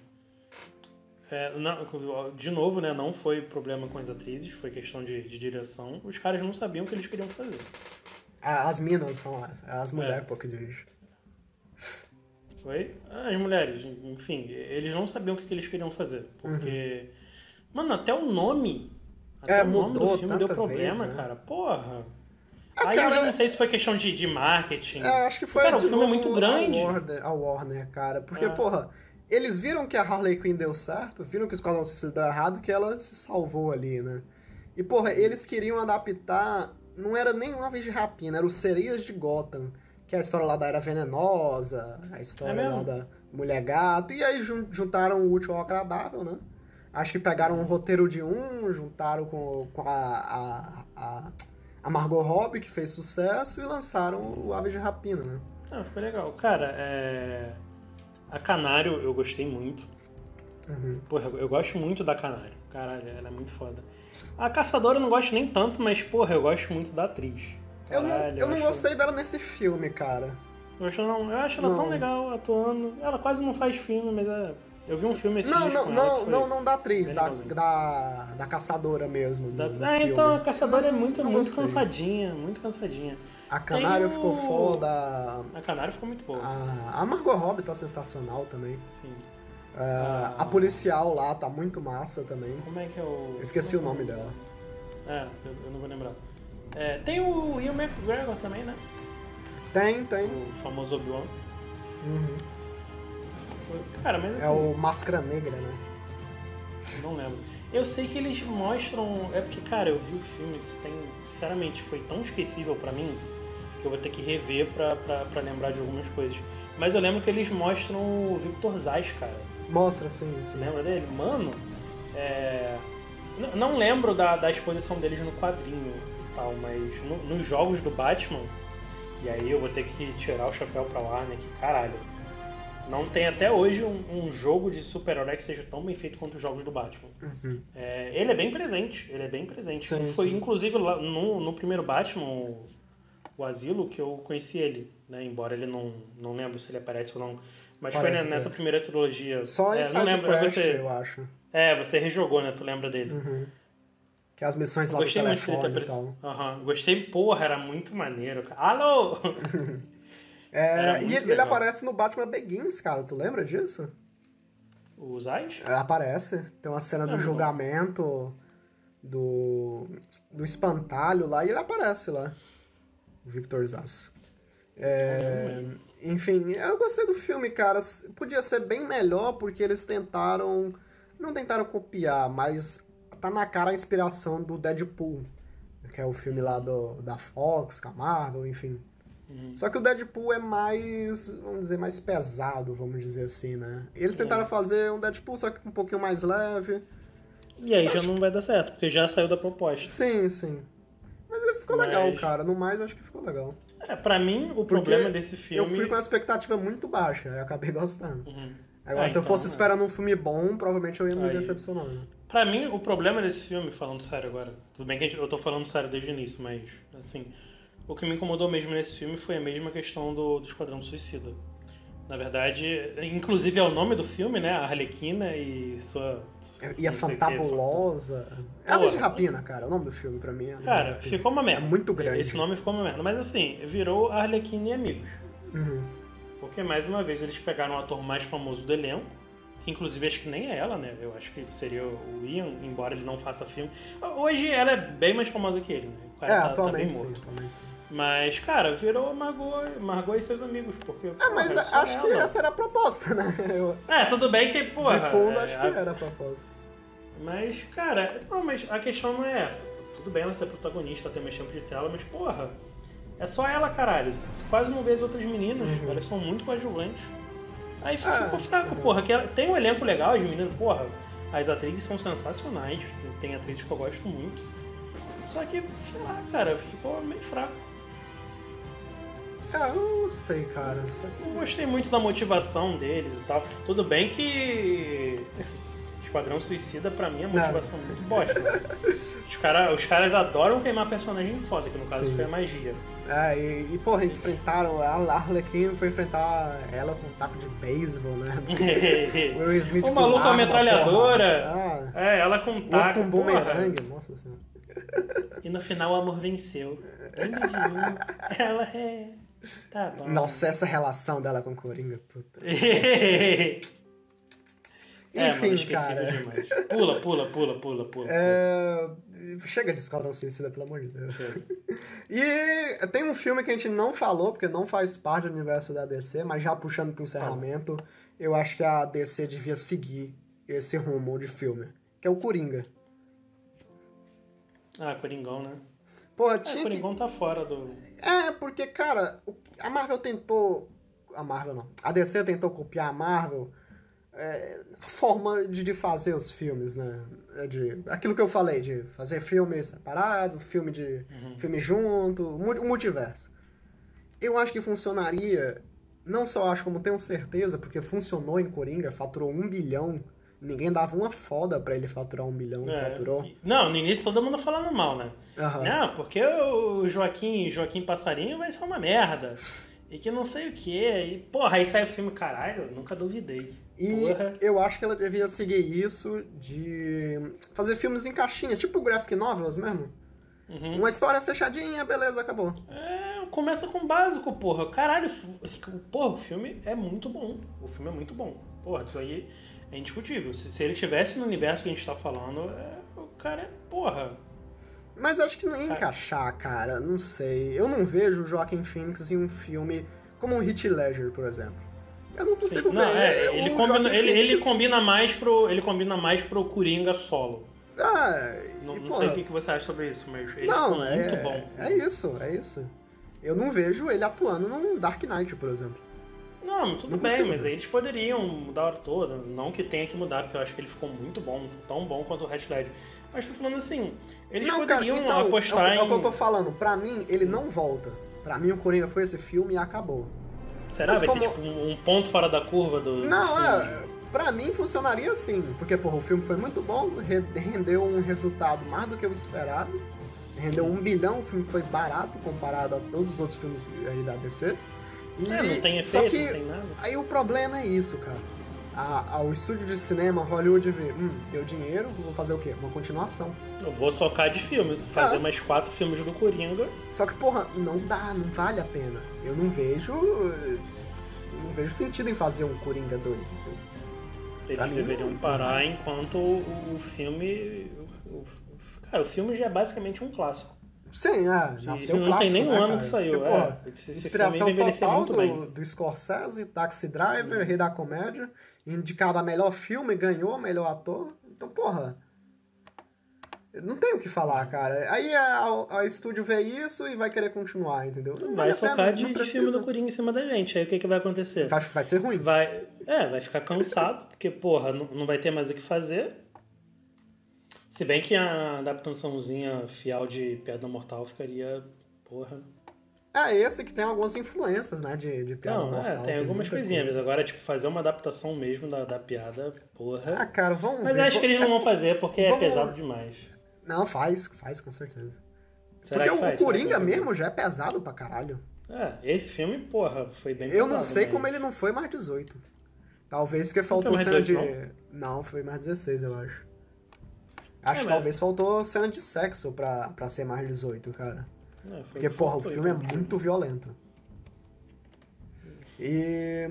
É, não, de novo, né? Não foi problema com as atrizes, foi questão de, de direção. Os caras não sabiam o que eles queriam fazer. As minas são as, as mulheres é. pô, que dirigem. Oi? As mulheres, enfim, eles não sabiam o que, que eles queriam fazer. Porque. Uhum. Mano, até o nome. Até é, o nome do filme deu problema, vez, né? cara. Porra. Ah, Aí cara, eu não sei se foi questão de, de marketing. É, acho que foi cara, o filme é muito grande. A Warner, a Warner cara. Porque, é. porra, eles viram que a Harley Quinn deu certo, viram que o Esquadrão Suicida deu errado, que ela se salvou ali, né? E, porra, eles queriam adaptar. Não era nem uma vez de rapina, era o Sereias de Gotham. Que é a história lá da Era Venenosa, a história é lá da Mulher Gato. E aí juntaram o útil ao agradável, né? Acho que pegaram um roteiro de um, juntaram com, com a, a, a a Margot Robbie, que fez sucesso, e lançaram o Aves de Rapina, né? Ah, foi legal. Cara, é... a Canário eu gostei muito. Uhum. Porra, eu gosto muito da Canário. Caralho, ela é muito foda. A Caçadora eu não gosto nem tanto, mas, porra, eu gosto muito da atriz. Caralho, eu não, eu, eu não gostei dela nesse filme, cara. Eu acho, não, eu acho ela não. tão legal atuando. Ela quase não faz filme, mas é eu vi um filme esse Não, não, não, não, não da atriz, da, da, da caçadora mesmo. Da, ah, então a caçadora é muito, muito cansadinha, muito cansadinha. A Canário ficou foda. A Canário ficou muito boa. A, a Margot Robbie tá sensacional também. Sim. Uh, ah. A policial lá tá muito massa também. Como é que é o. Eu esqueci o nome é? dela. É, eu, não vou lembrar. É, tem o Ian McGregor também, né? Tem, tem. O famoso Obi-Wan. Uhum. Cara, mas. É o Máscara Negra, né? Não lembro. Eu sei que eles mostram. É porque, cara, eu vi o filme, tem. Sinceramente, foi tão esquecível para mim eu vou ter que rever pra lembrar de algumas coisas. Mas eu lembro que eles mostram o Victor Zaz, cara. Mostra, sim, sim. Lembra dele? Mano, é. Não lembro da, da exposição deles no quadrinho e tal, mas no, nos jogos do Batman, e aí eu vou ter que tirar o chapéu pra lá, né? Que caralho não tem até hoje um, um jogo de super-herói que seja tão bem feito quanto os jogos do Batman. Uhum. É, ele é bem presente, ele é bem presente. Sim, Foi sim. inclusive lá no, no primeiro Batman, o, o, Asilo, que eu conheci ele, né? Embora ele não, não lembro se ele aparece ou não. Mas Parece foi nessa primeira trilogia. Só em é, não lembro, Quest, você, eu acho. É, você rejogou, né? Tu lembra dele. Uhum. Que é as missões lá Gostei do telefone muito dele e tal. Uhum. Gostei, porra, era muito maneiro. Alô! É, e ele, ele, aparece no Batman Begins, cara. Tu lembra disso? O Zayt? É, aparece. Tem uma cena do julgamento do, do espantalho lá e ele aparece lá. Victor Zaz. É, enfim, eu gostei do filme, cara. Podia ser bem melhor porque eles tentaram. Não tentaram copiar, mas tá na cara a inspiração do Deadpool, que é o filme lá do, da Fox, com a Marvel, enfim. Uhum. Só que o Deadpool é mais, vamos dizer, mais pesado, vamos dizer assim, né? Eles tentaram uhum. fazer um Deadpool só que um pouquinho mais leve. E aí já não vai dar certo, porque já saiu da proposta. Sim, sim. Ficou Mas... legal, cara. No mais, acho que ficou legal. É, pra mim, o porque problema desse filme... Eu fui com a expectativa muito baixa, eu acabei gostando. Uhum. Agora, ah, se eu fosse é. esperando um filme bom, provavelmente eu ia me Aí. decepcionar. Né? Pra mim, o problema desse filme, falando sério agora, tudo bem que eu tô falando sério desde o início, mas, assim, o que me incomodou mesmo nesse filme foi a mesma questão do, do Esquadrão Suicida. Na verdade, inclusive é o nome do filme, né? A Arlequina e sua. E a Fantabulosa. É a de Rapina, cara. O nome do filme pra mim é. Cara, ficou uma merda. É muito grande. Esse nome ficou uma merda. Mas assim, virou Arlequina e Amigos. Uhum. Porque mais uma vez eles pegaram o ator mais famoso do elenco. Inclusive acho que nem é ela, né? Eu acho que seria o Ian, embora ele não faça filme. Hoje ela é bem mais famosa que ele, né? O cara é, tá, atualmente, tá bem morto. Sim, atualmente sim. Mas, cara, virou Margot, Margot e seus amigos, porque... Ah, mas acho que essa era a proposta, né? Eu... É, tudo bem que, porra... De fundo, é, acho que era a proposta. Mas, cara, não, mas a questão não é essa. Tudo bem ela ser protagonista, ter mais tempo de tela, mas, porra, é só ela, caralho. Quase não vê as outras meninas, uhum. elas são muito coadjuvantes. Aí fica, ah, fraco, uhum. porra. Que tem um elenco legal, as meninas, porra, as atrizes são sensacionais, tem atrizes que eu gosto muito. Só que, sei lá, cara, ficou meio fraco. Ah, eu gostei, cara. Eu gostei muito da motivação deles e tal. Tudo bem que. Esquadrão Suicida, pra mim, é motivação Não. muito bosta. Os, cara, os caras adoram queimar personagem foda, que no caso Sim. foi a magia. É, e, e porra, enfrentaram a Arlequim foi enfrentar ela com um taco de beisebol, né? o Will Smith o maluco com a metralhadora. Ah, é, ela com um taco. Outro com bumerangue, nossa senhora. E no final o amor venceu. Ela é. Tá bom. Nossa, essa relação dela com Coringa, puta. É, Enfim, cara. Demais. Pula, pula, pula, pula, pula. É... Chega de Esquadrão Suicida, pelo amor de Deus. e tem um filme que a gente não falou, porque não faz parte do universo da DC, mas já puxando pro encerramento, ah. eu acho que a DC devia seguir esse rumo de filme, que é o Coringa. Ah, Coringão, né? Porra, é, tinha. O Coringão que... tá fora do. É, porque, cara, a Marvel tentou. A Marvel não. A DC tentou copiar a Marvel. É, a forma de, de fazer os filmes, né? É de, aquilo que eu falei, de fazer filme separado, filme de uhum. filme junto, o multiverso. Eu acho que funcionaria, não só acho como tenho certeza, porque funcionou em Coringa, faturou um bilhão Ninguém dava uma foda pra ele faturar um milhão, é. faturou. Não, no início todo mundo falando mal, né? Uhum. Não, porque o Joaquim, Joaquim Passarinho vai ser uma merda. E que não sei o que. E, porra, aí sai o filme, caralho, nunca duvidei. E porra. eu acho que ela devia seguir isso de fazer filmes em caixinha, tipo graphic novels mesmo. Uhum. Uma história fechadinha, beleza, acabou. É, começa com básico, porra. Caralho, porra, o filme é muito bom. O filme é muito bom. Porra, isso aí é indiscutível. Se, se ele estivesse no universo que a gente tá falando, é, o cara é porra. Mas acho que não ia encaixar, cara. Não sei. Eu não vejo o Joaquim Phoenix em um filme como um Hit Ledger, por exemplo. Eu não consigo não, ver. É, ele, combina, ele, ele, combina mais pro, ele combina mais pro Coringa solo. Ah, não, não sei o que você acha sobre isso, mas ele não, é, muito bom. É isso, é isso. Eu não vejo ele atuando num Dark Knight, por exemplo. Não, tudo não bem, mas aí eles poderiam mudar a hora toda. Não que tenha que mudar, porque eu acho que ele ficou muito bom, tão bom quanto o Red Dead. Mas tô falando assim, eles não, poderiam cara, então, apostar é, em... É o que eu tô falando, pra mim, ele não volta. Pra mim, o Coringa foi esse filme e acabou. Será? Mas Vai como... ser tipo um ponto fora da curva do. Não, é. Pra mim funcionaria assim. Porque, porra, o filme foi muito bom, rendeu um resultado mais do que eu esperado. Rendeu um bilhão, o filme foi barato comparado a todos os outros filmes da DC. E, é, não tem efeito, só que, não tem nada. Aí o problema é isso, cara. A, estúdio de cinema, Hollywood, vê, hum, deu dinheiro, vou fazer o quê? Uma continuação. Eu vou socar de filmes, fazer ah. mais quatro filmes do Coringa. Só que, porra, não dá, não vale a pena. Eu não vejo. Não vejo sentido em fazer um Coringa 2. Eles deveriam não, parar não enquanto o, o filme. O, o, cara, o filme já é basicamente um clássico. Sim, é, nasceu não clássico, tem nem um né, ano que saiu. Porque, é, esse, inspiração total do, do Scorsese, Taxi Driver. Rei da Comédia, indicado a melhor filme, ganhou melhor ator. Então, porra, não tem o que falar, cara. Aí a, a, estúdio vê isso e vai querer continuar, entendeu? Não vai vale socar de, de filme do Coringa em cima da gente. Aí o que, que vai acontecer? Vai, vai ser ruim. Vai, é, vai ficar cansado, porque, porra, não, não vai ter mais o que fazer. Se bem que a adaptaçãozinha fiel de Piada Mortal ficaria. Porra. É, esse que tem algumas influências, né, de, de piada Não, mortal, é, tem algumas coisinhas, coisa. mas agora, tipo, fazer uma adaptação mesmo da, da piada, porra. Ah, cara, vamos mas ver. acho que eles não vão fazer porque é Vamos- pesado demais. Não, faz, faz, com certeza. Será Porque que o faz? Coringa vai mesmo já é pesado pra caralho. É, esse filme, porra, foi bem Eu não sei mas- como ele não foi mais 18. Talvez porque faltou cena de. 18 Não? foi mais 16, eu acho. Acho É, que mas- talvez faltou cena de sexo pra, pra ser mais 18, cara. É, Porque, porra, o filme é então. muito violento. E.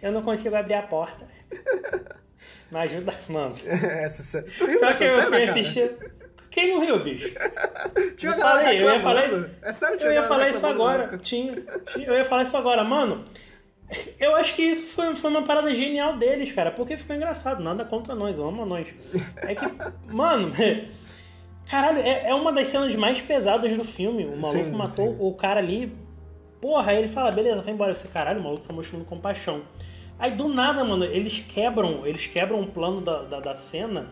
Eu não consigo abrir a porta. Me ajuda, mano. Essa cena. Tu riu Só que eu cena, fui cara? assistir. Quem não riu, bicho? Tinha Eu falei, eu ia falar- É sério, tinha Eu ia falar isso agora. Tinha, tinha- eu ia falar isso agora. Mano, eu acho que isso foi, foi uma parada genial deles, cara. Porque ficou engraçado. Nada contra nós, eu amo nós. É que, mano, caralho, é, é uma das cenas mais pesadas do filme. O maluco Sim, matou sim. o cara ali. Porra, aí ele fala, beleza, vai embora. Você, caralho, o maluco tá mostrando compaixão. Aí do nada, mano, eles quebram, eles quebram o plano da, da, da cena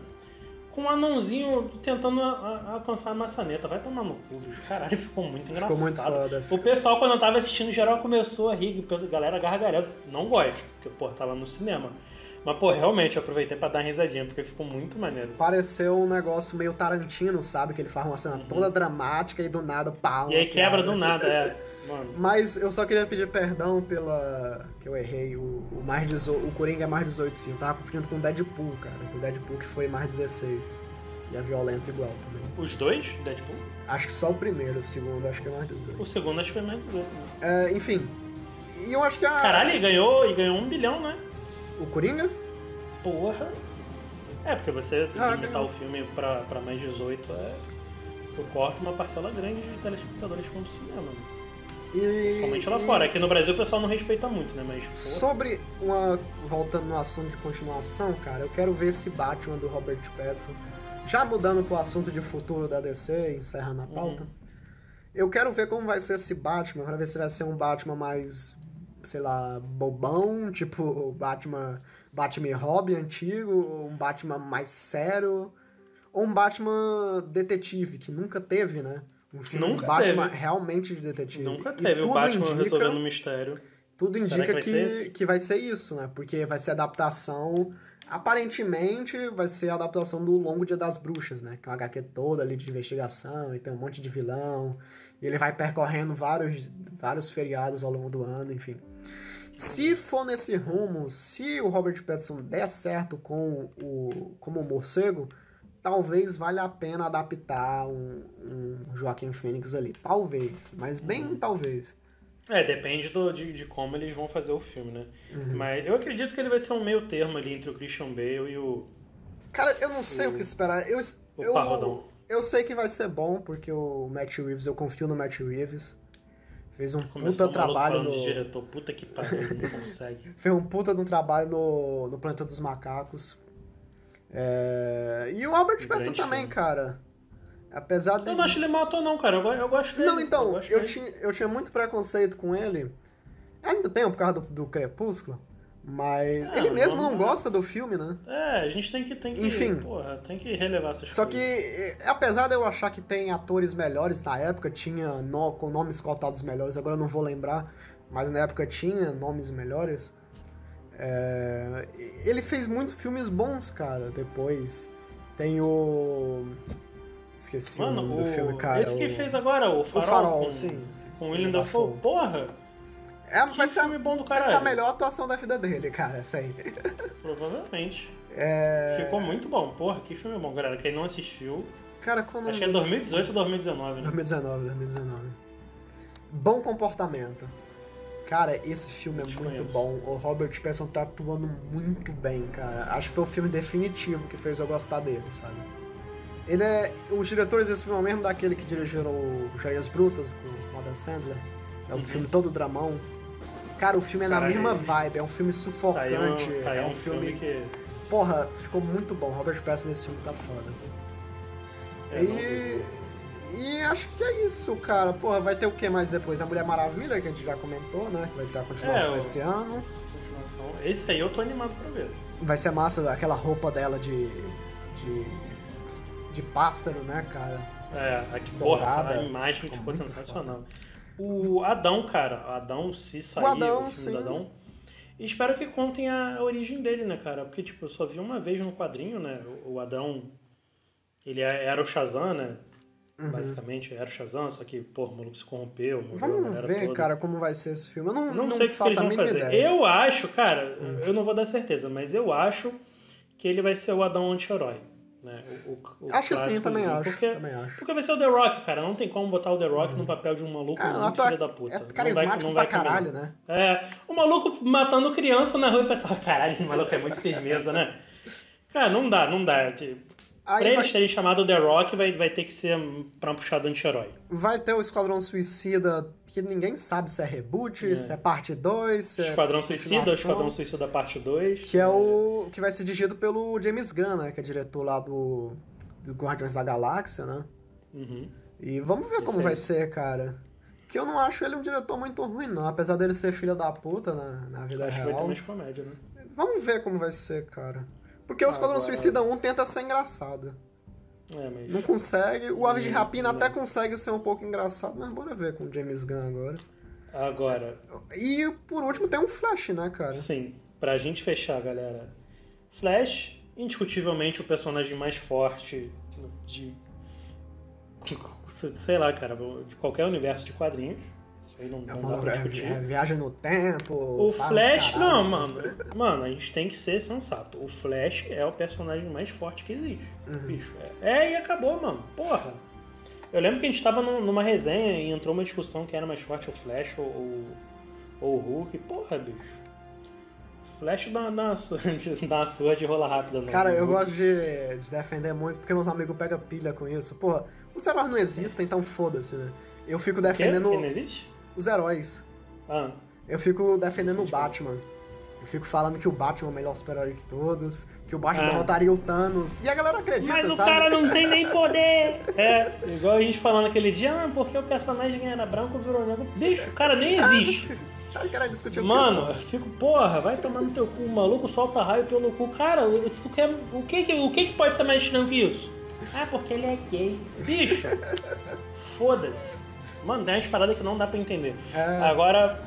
com um anãozinho tentando alcançar a maçaneta. Vai tomar no cu, bicho. Caralho, ficou muito engraçado. Ficou muito foda. O pessoal, quando eu tava assistindo, geral começou a rir, a galera gargalhando. Não gosto, porque, pô, tava no cinema. Mas, pô, realmente, eu aproveitei pra dar uma risadinha, porque ficou muito maneiro. Pareceu um negócio meio Tarantino, sabe? Que ele faz uma cena toda dramática e do nada, pau. Uhum. E aí uma quebra piada. do nada, é. Mano, Mas eu só queria pedir perdão pela. que eu errei. O, o mais 18, o Coringa é mais 18, sim. Eu tava confundindo com o Deadpool, cara. O Deadpool que foi mais 16. E é violento igual também. os dois, Deadpool. Acho que só o primeiro, o segundo acho que é mais O 18. segundo acho que foi mais 18. Né? É, enfim. E eu acho que a. Caralho, e ganhou, e ganhou um bilhão, né? O Coringa? Porra. É, porque você Ah, limitar o filme pra, pra mais 18 é. Tu corta uma parcela grande de telespectadores pro cinema. né? E. Somente lá e- fora. Aqui no Brasil o pessoal não respeita muito, né? Mas. Porra, Sobre uma. Voltando no assunto de continuação, cara, eu quero ver esse Batman do Robert Pattinson. Já mudando pro assunto de futuro da DC, encerrando a pauta. Eu quero ver como vai ser esse Batman, pra ver se vai ser um Batman mais, sei lá, bobão, tipo o Batman, Batman e Robin antigo, um Batman mais sério, ou um Batman detetive, que nunca teve, né? Um filme Nunca do Batman teve. realmente de detetive. Nunca teve o tudo Batman indica- resolvendo um mistério. tudo indica que vai que, que vai ser isso, né? Porque vai ser adaptação. Aparentemente vai ser a adaptação do Longo Dia das Bruxas, né? Que é uma HQ toda ali de investigação e tem um monte de vilão. E ele vai percorrendo vários, vários feriados ao longo do ano, enfim. Se for nesse rumo, se o Robert Pattinson der certo com o como o morcego, talvez valha a pena adaptar um, um Joaquim Fênix ali. Talvez, mas bem Uhum. talvez. É, depende do, de, de como eles vão fazer o filme, né? Uhum. Mas eu acredito que ele vai ser um meio termo ali entre o Christian Bale e o. Cara, eu não sei o, que esperar. Eu, o eu, eu sei que vai ser bom, porque o Matt Reeves, eu confio no Matt Reeves. Fez um Começou puta o maluco trabalho no. de diretor, puta que pariu, não consegue. Fez um puta de um trabalho no, no Planeta dos Macacos. É, E o Pattinson grande também, filme. cara. Apesar de. Eu não acho ele mau ator, não, cara. Eu, eu gosto dele. Não, então, eu dele. tinha, eu tinha muito preconceito com ele. Ainda tenho por causa do, do Crepúsculo. Mas É, ele mesmo não- não gosta do filme, né? É, a gente tem que, tem que. Enfim. Porra, tem que relevar essas Só que, coisas. eh, apesar de eu achar que tem atores melhores na época, tinha no- com nomes cotados melhores, agora eu não vou lembrar, mas na época tinha nomes melhores. É, ele fez muitos filmes bons, cara, depois. Tem o. Esqueci o Mano, nome do o... filme, cara. esse que o- fez agora, o Farol. Farol, com, sim. Com o William Dafoe. Porra! É, Que vai ser, filme bom do vai ser caralho. a melhor atuação da vida dele, cara, essa aí. Provavelmente. É, Ficou muito bom. Porra, que filme bom, galera. Quem não assistiu. Cara, quando. Acho que é 2018 ou 2019, né? 2019, 2019. Bom comportamento. Cara, esse filme é muito conheço. bom. O Robert Pattinson tá atuando muito bem, cara. Acho que foi o filme definitivo que fez eu gostar dele, sabe? Ele é. Os diretores desse filme é o mesmo daquele que dirigiram o Joias Brutas, com o Adam Sandler. É um Uhum. filme todo dramão. Cara, o filme é na mesma vibe, é um filme Tá sufocante. um, tá é um filme que. Porra, ficou muito bom. Robert Pattinson nesse filme tá foda. É, não vi. E, acho que é isso, cara. Porra, vai ter o que mais depois? A Mulher Maravilha, que a gente já comentou, né? Vai ter a continuação É, esse ano. Continuação. Esse aí eu tô animado pra ver. Vai ser massa aquela roupa dela de. de. de pássaro, né, cara? É, aqui, Dourada. porra, a imagem Ficou sensacional. o Adão, cara. Adão, se sair o, Adão, o. E espero que contem a origem dele, né, cara? Porque, tipo, eu só vi uma vez no quadrinho, né? O Adão, ele é, era o Shazam, né? Uhum. Basicamente, era o Shazam, só que, pô, o maluco se corrompeu. Vamos ver, toda. cara, como vai ser esse filme. Eu não, não, não sei o que eles vão fazer. Ideia. Eu acho, cara, uhum. eu não vou dar certeza, mas eu acho que ele vai ser o Adão anti-herói. Né? O, o, o acho que sim, também acho, porque, também acho. Porque vai ser o The Rock, cara. Não tem como botar o The Rock uhum. no papel de um maluco é, muito filho da puta. É carismático não vai, não pra caralho, né? É, o maluco matando criança na rua e pensava, caralho, o maluco é muito firmeza, né? Cara, não dá, não dá. Aí pra eles terem chamado The Rock, vai, vai ter que ser pra puxar do anti-herói. Vai ter o Esquadrão Suicida, que ninguém sabe se é reboot, é. se é parte 2, se Esquadrão é Suicida, Esquadrão Suicida parte 2. Que é o que vai ser dirigido pelo James Gunn, né? Que é diretor lá do, do Guardiões da Galáxia, né? Uhum. E vamos ver Isso como aí. vai ser, cara. Que eu não acho ele um diretor muito ruim, não. Apesar dele ser filho da puta na, na vida acho real. Que vai ter mais comédia, né? Vamos ver como vai ser, cara. Porque o Esquadrão Agora... Suicida 1 tenta ser engraçado. É, mas... Não consegue. O Aves de Rapina até consegue ser um pouco engraçado, mas bora ver com o James Gunn agora. Agora. E por último tem um Flash, né, cara? Sim. Pra gente fechar, galera. Flash, indiscutivelmente o personagem mais forte de. Sei lá, cara, de qualquer universo de quadrinhos não, não dá pra discutir. É, viaja no tempo. O Flash, não, mano. Mano, a gente tem que ser sensato. O Flash é o personagem mais forte que existe. Uhum. Bicho. É. é, e acabou, mano. Porra. Eu lembro que a gente tava numa resenha e entrou uma discussão que era mais forte o Flash ou, ou o Hulk. Porra, bicho. Flash dá, dá, uma, dá uma surra de rola rápida. Né? Cara, eu gosto de, de, defender muito porque meus amigos pegam pilha com isso. Porra, os heróis não existem, então foda-se, né? Eu fico defendendo. Que? Que não existe? Os heróis. Ah. Eu fico defendendo o Batman. Eu fico falando que o Batman é o melhor super-herói de todos, que o Batman ah. derrotaria o Thanos. E a galera acredita, Mas o sabe? cara não tem nem poder! É, igual a gente falando aquele dia, ah, porque o personagem era branco virou negro. Bicho, o cara nem existe. Mano, eu fico, porra, vai tomar no teu cu, o maluco solta raio pelo cu. Cara, tu quer, o, que, que, o que, que pode ser mais estranho que isso? Ah, porque ele é gay. Bicho, foda-se. Mano, tem umas paradas que não dá pra entender. É... Agora,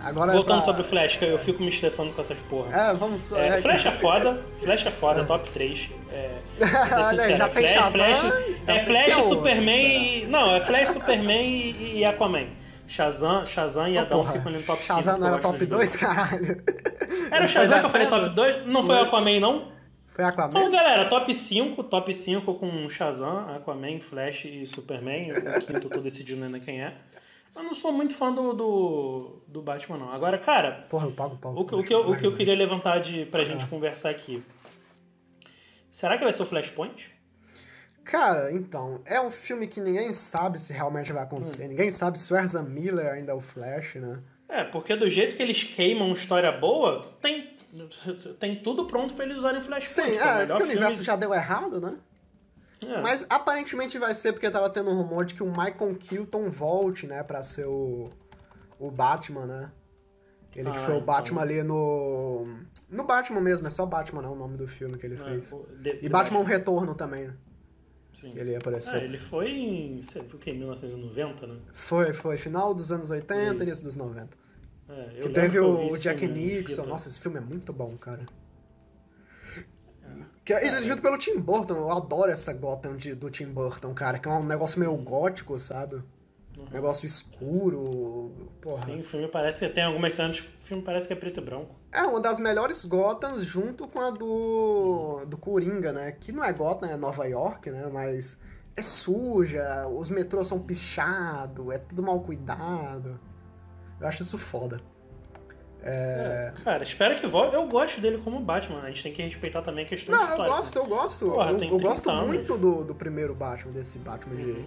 Agora Voltando é pra... sobre o Flash, que eu fico me estressando com essas porra. É, vamos só. É, Flash é foda, Flash é foda, é. top 3. É, Olha, já tem Flash, Flash, é Flash, Superman e. Não, é Flash, Superman e, e Aquaman. Shazam, Shazam e Adão ficam ali no top 5. Shazam não era top 2, caralho. Era o Shazam que eu falei top 2? Não foi o Aquaman, não? Foi Aquaman? Então, galera, top 5, top 5 com Shazam, Aquaman, Flash e Superman. O quinto eu tô decidindo ainda quem é. Eu não sou muito fã do, do, do Batman, não. Agora, cara. Porra, eu pago pau. O, que, o, que, eu, o que eu queria levantar de, pra gente é. conversar aqui. Será que vai ser o Flashpoint? Cara, então, é um filme que ninguém sabe se realmente vai acontecer. Hum. Ninguém sabe se o Ezra Miller ainda é o Flash, né? É, porque do jeito que eles queimam história boa, tem tem tudo pronto para eles usarem Flashpoint. Sim, é, é porque o universo já deu errado, né? É. Mas aparentemente vai ser porque tava tendo um rumor de que o Michael Keaton volte, né, pra ser o, o Batman, né? Ele ah, que foi o Batman então... ali no. No Batman mesmo, é só Batman, não, o nome do filme que ele é, fez. De, e Batman Batman Retorno também, né? Sim. Que ele ia aparecer. É, ele foi em. Viu que em 1990, né? Foi, foi. Final dos anos 80 e início dos 90. É, que teve o, Jack Nixon. Nossa, esse filme é muito bom, cara. Que é dirigido pelo Tim Burton. Eu adoro essa Gotham de, do Tim Burton, cara. Que é um negócio meio gótico, sabe? Uhum. Negócio escuro. Porra. Sim, o filme parece que tem algumas cenas. O filme parece que é preto e branco. É, uma das melhores Gothams junto com a do. do Coringa, né? Que não é Gotham, é Nova York, né? Mas é suja, os metrôs são pichados, é tudo mal cuidado. Eu acho isso foda. É... É, cara, espero que volte. Eu gosto dele como Batman. A gente tem que respeitar também a questão Não, eu gosto, eu gosto. Porra, eu, eu gosto anos. muito do, do primeiro Batman, desse Batman de, uhum.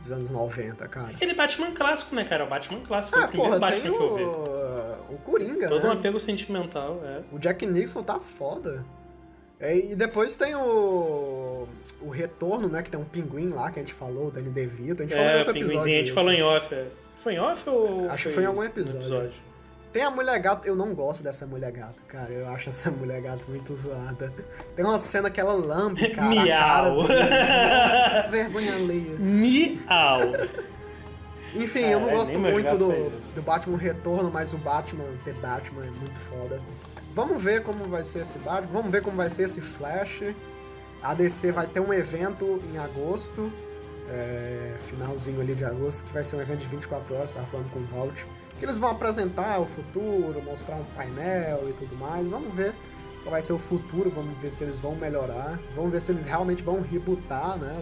dos anos 90, cara. Aquele Batman clássico, né, cara? O Batman clássico foi ah, o primeiro porra, Batman que eu vi. O Coringa, Todo né? um apego sentimental, é. O Jack Nixon tá foda. É, e depois tem o. O Retorno, né? Que tem um pinguim lá que a gente falou, o Danny DeVito. A gente é, falou em outro episódio. A gente falou em off, é. Foi em off ou. Acho que foi em algum episódio. episódio. Tem a mulher gato, eu não gosto dessa mulher gato, cara. Eu acho essa mulher gato muito zoada. Tem uma cena que ela lambe, cara. Miau. Vergonha alheia. Miau. Enfim, eu não gosto muito do, do Batman Retorno, mas o Batman, ter Batman é muito foda. Vamos ver como vai ser esse Batman, vamos ver como vai ser esse Flash. A DC vai ter um evento em agosto, é, finalzinho ali de agosto, que vai ser um evento de 24 horas, tava falando com o Vault, que eles vão apresentar o futuro, mostrar um painel e tudo mais. Vamos ver qual vai ser o futuro, vamos ver se eles vão melhorar, vamos ver se eles realmente vão rebootar né,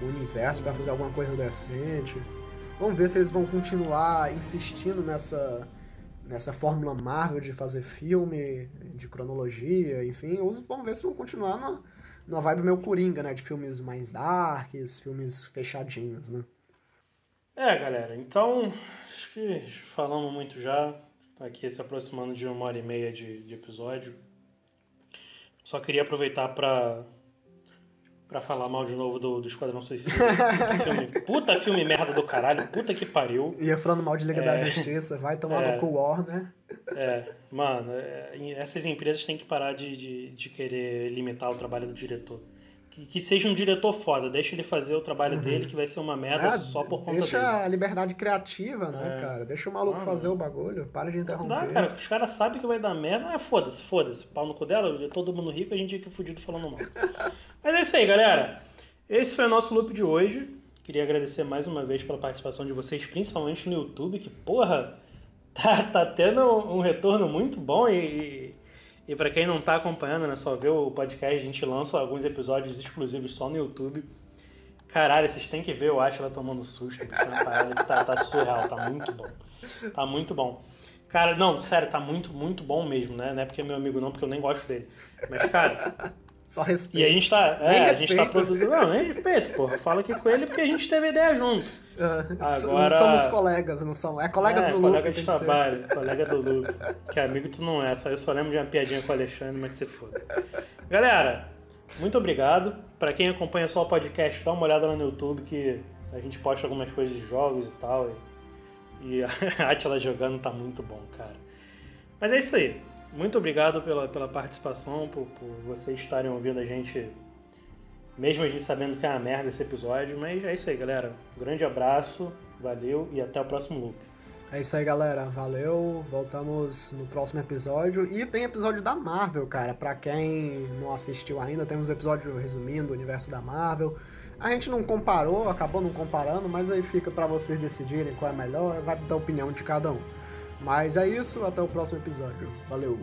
o, o universo para fazer alguma coisa decente. Vamos ver se eles vão continuar insistindo nessa nessa fórmula Marvel de fazer filme, de cronologia, enfim, ou vamos ver se vão continuar na, na vibe meio Coringa, né? De filmes mais darks, filmes fechadinhos, né? É, galera, então acho que falamos muito já, tá aqui se aproximando de uma hora e meia de, de episódio. Só queria aproveitar para Pra falar mal de novo do, do Esquadrão Suicida. filme, puta filme merda do caralho, puta que pariu. Ia falando mal de Liga é, da Justiça, vai tomar é, no cu Warner. É, mano, é, essas empresas têm que parar de, de, de, querer limitar o trabalho do diretor. Que, que, seja um diretor foda, deixa ele fazer o trabalho uhum. dele, que vai ser uma merda é, só por conta deixa dele. Deixa a liberdade criativa, né, é. cara? Deixa o maluco fazer o bagulho, para de interromper. Não dá, cara, os caras sabem que vai dar merda, é foda-se, foda-se. Pau no cu dela, todo mundo rico, a gente fica fudido falando mal. Mas é isso aí, galera. Esse foi o nosso loop de hoje. Queria agradecer mais uma vez pela participação de vocês, principalmente no YouTube, que, porra, tá, tá tendo um retorno muito bom e e para quem não está acompanhando, né, só ver o podcast, a gente lança alguns episódios exclusivos só no YouTube. Caralho, vocês têm que ver o Atila tomando susto. tá, tá surreal, tá muito bom. Tá muito bom. Cara, não, sério, tá muito, muito bom mesmo, né? Não é porque é meu amigo não, porque eu nem gosto dele. Mas, cara, só respeito. E a gente tá, é, a gente tá produzindo. Não, nem respeito, porra. Fala aqui com ele porque a gente teve ideia juntos. Uh, Agora... Somos colegas, não somos. É colegas é, do colega Luke. Colega de trabalho, colega do Luke. Que amigo tu não é, só eu só lembro de uma piadinha com o Alexandre, mas se foda. Galera, muito obrigado. Pra quem acompanha só o podcast, dá uma olhada lá no YouTube que a gente posta algumas coisas de jogos e tal. E, e a Atila jogando tá muito bom, cara. Mas é isso aí muito obrigado pela, pela participação, por, por vocês estarem ouvindo a gente, mesmo a gente sabendo que é uma merda esse episódio. Mas é isso aí, galera. Um grande abraço, valeu e até o próximo loop. É isso aí, galera. Valeu. Voltamos no próximo episódio. E tem episódio da Marvel, cara. Pra quem não assistiu ainda, temos episódio resumindo o universo da Marvel. A gente não comparou, acabou não comparando, mas aí fica para vocês decidirem qual é melhor, vai dar a opinião de cada um. Mas é isso, até o próximo episódio. Valeu!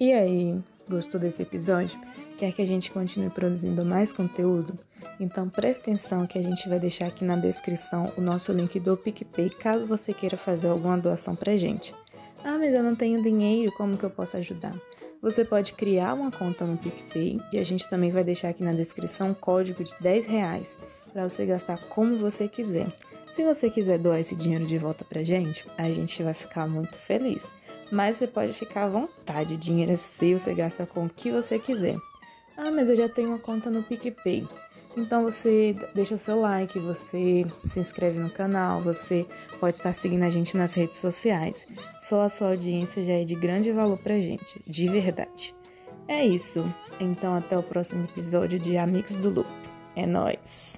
E aí, gostou desse episódio? Quer que a gente continue produzindo mais conteúdo? Então preste atenção que a gente vai deixar aqui na descrição o nosso link do PicPay caso você queira fazer alguma doação pra gente. Ah, mas eu não tenho dinheiro, como que eu posso ajudar? Você pode criar uma conta no PicPay e a gente também vai deixar aqui na descrição um código de 10 reais para você gastar como você quiser. Se você quiser doar esse dinheiro de volta pra gente, a gente vai ficar muito feliz. Mas você pode ficar à vontade, o dinheiro é seu, você gasta com o que você quiser. Ah, mas eu já tenho uma conta no PicPay. Então você deixa seu like, você se inscreve no canal, você pode estar seguindo a gente nas redes sociais. Só a sua audiência já é de grande valor pra gente, de verdade. É isso. Então até o próximo episódio de Amigos do Loop. É nós.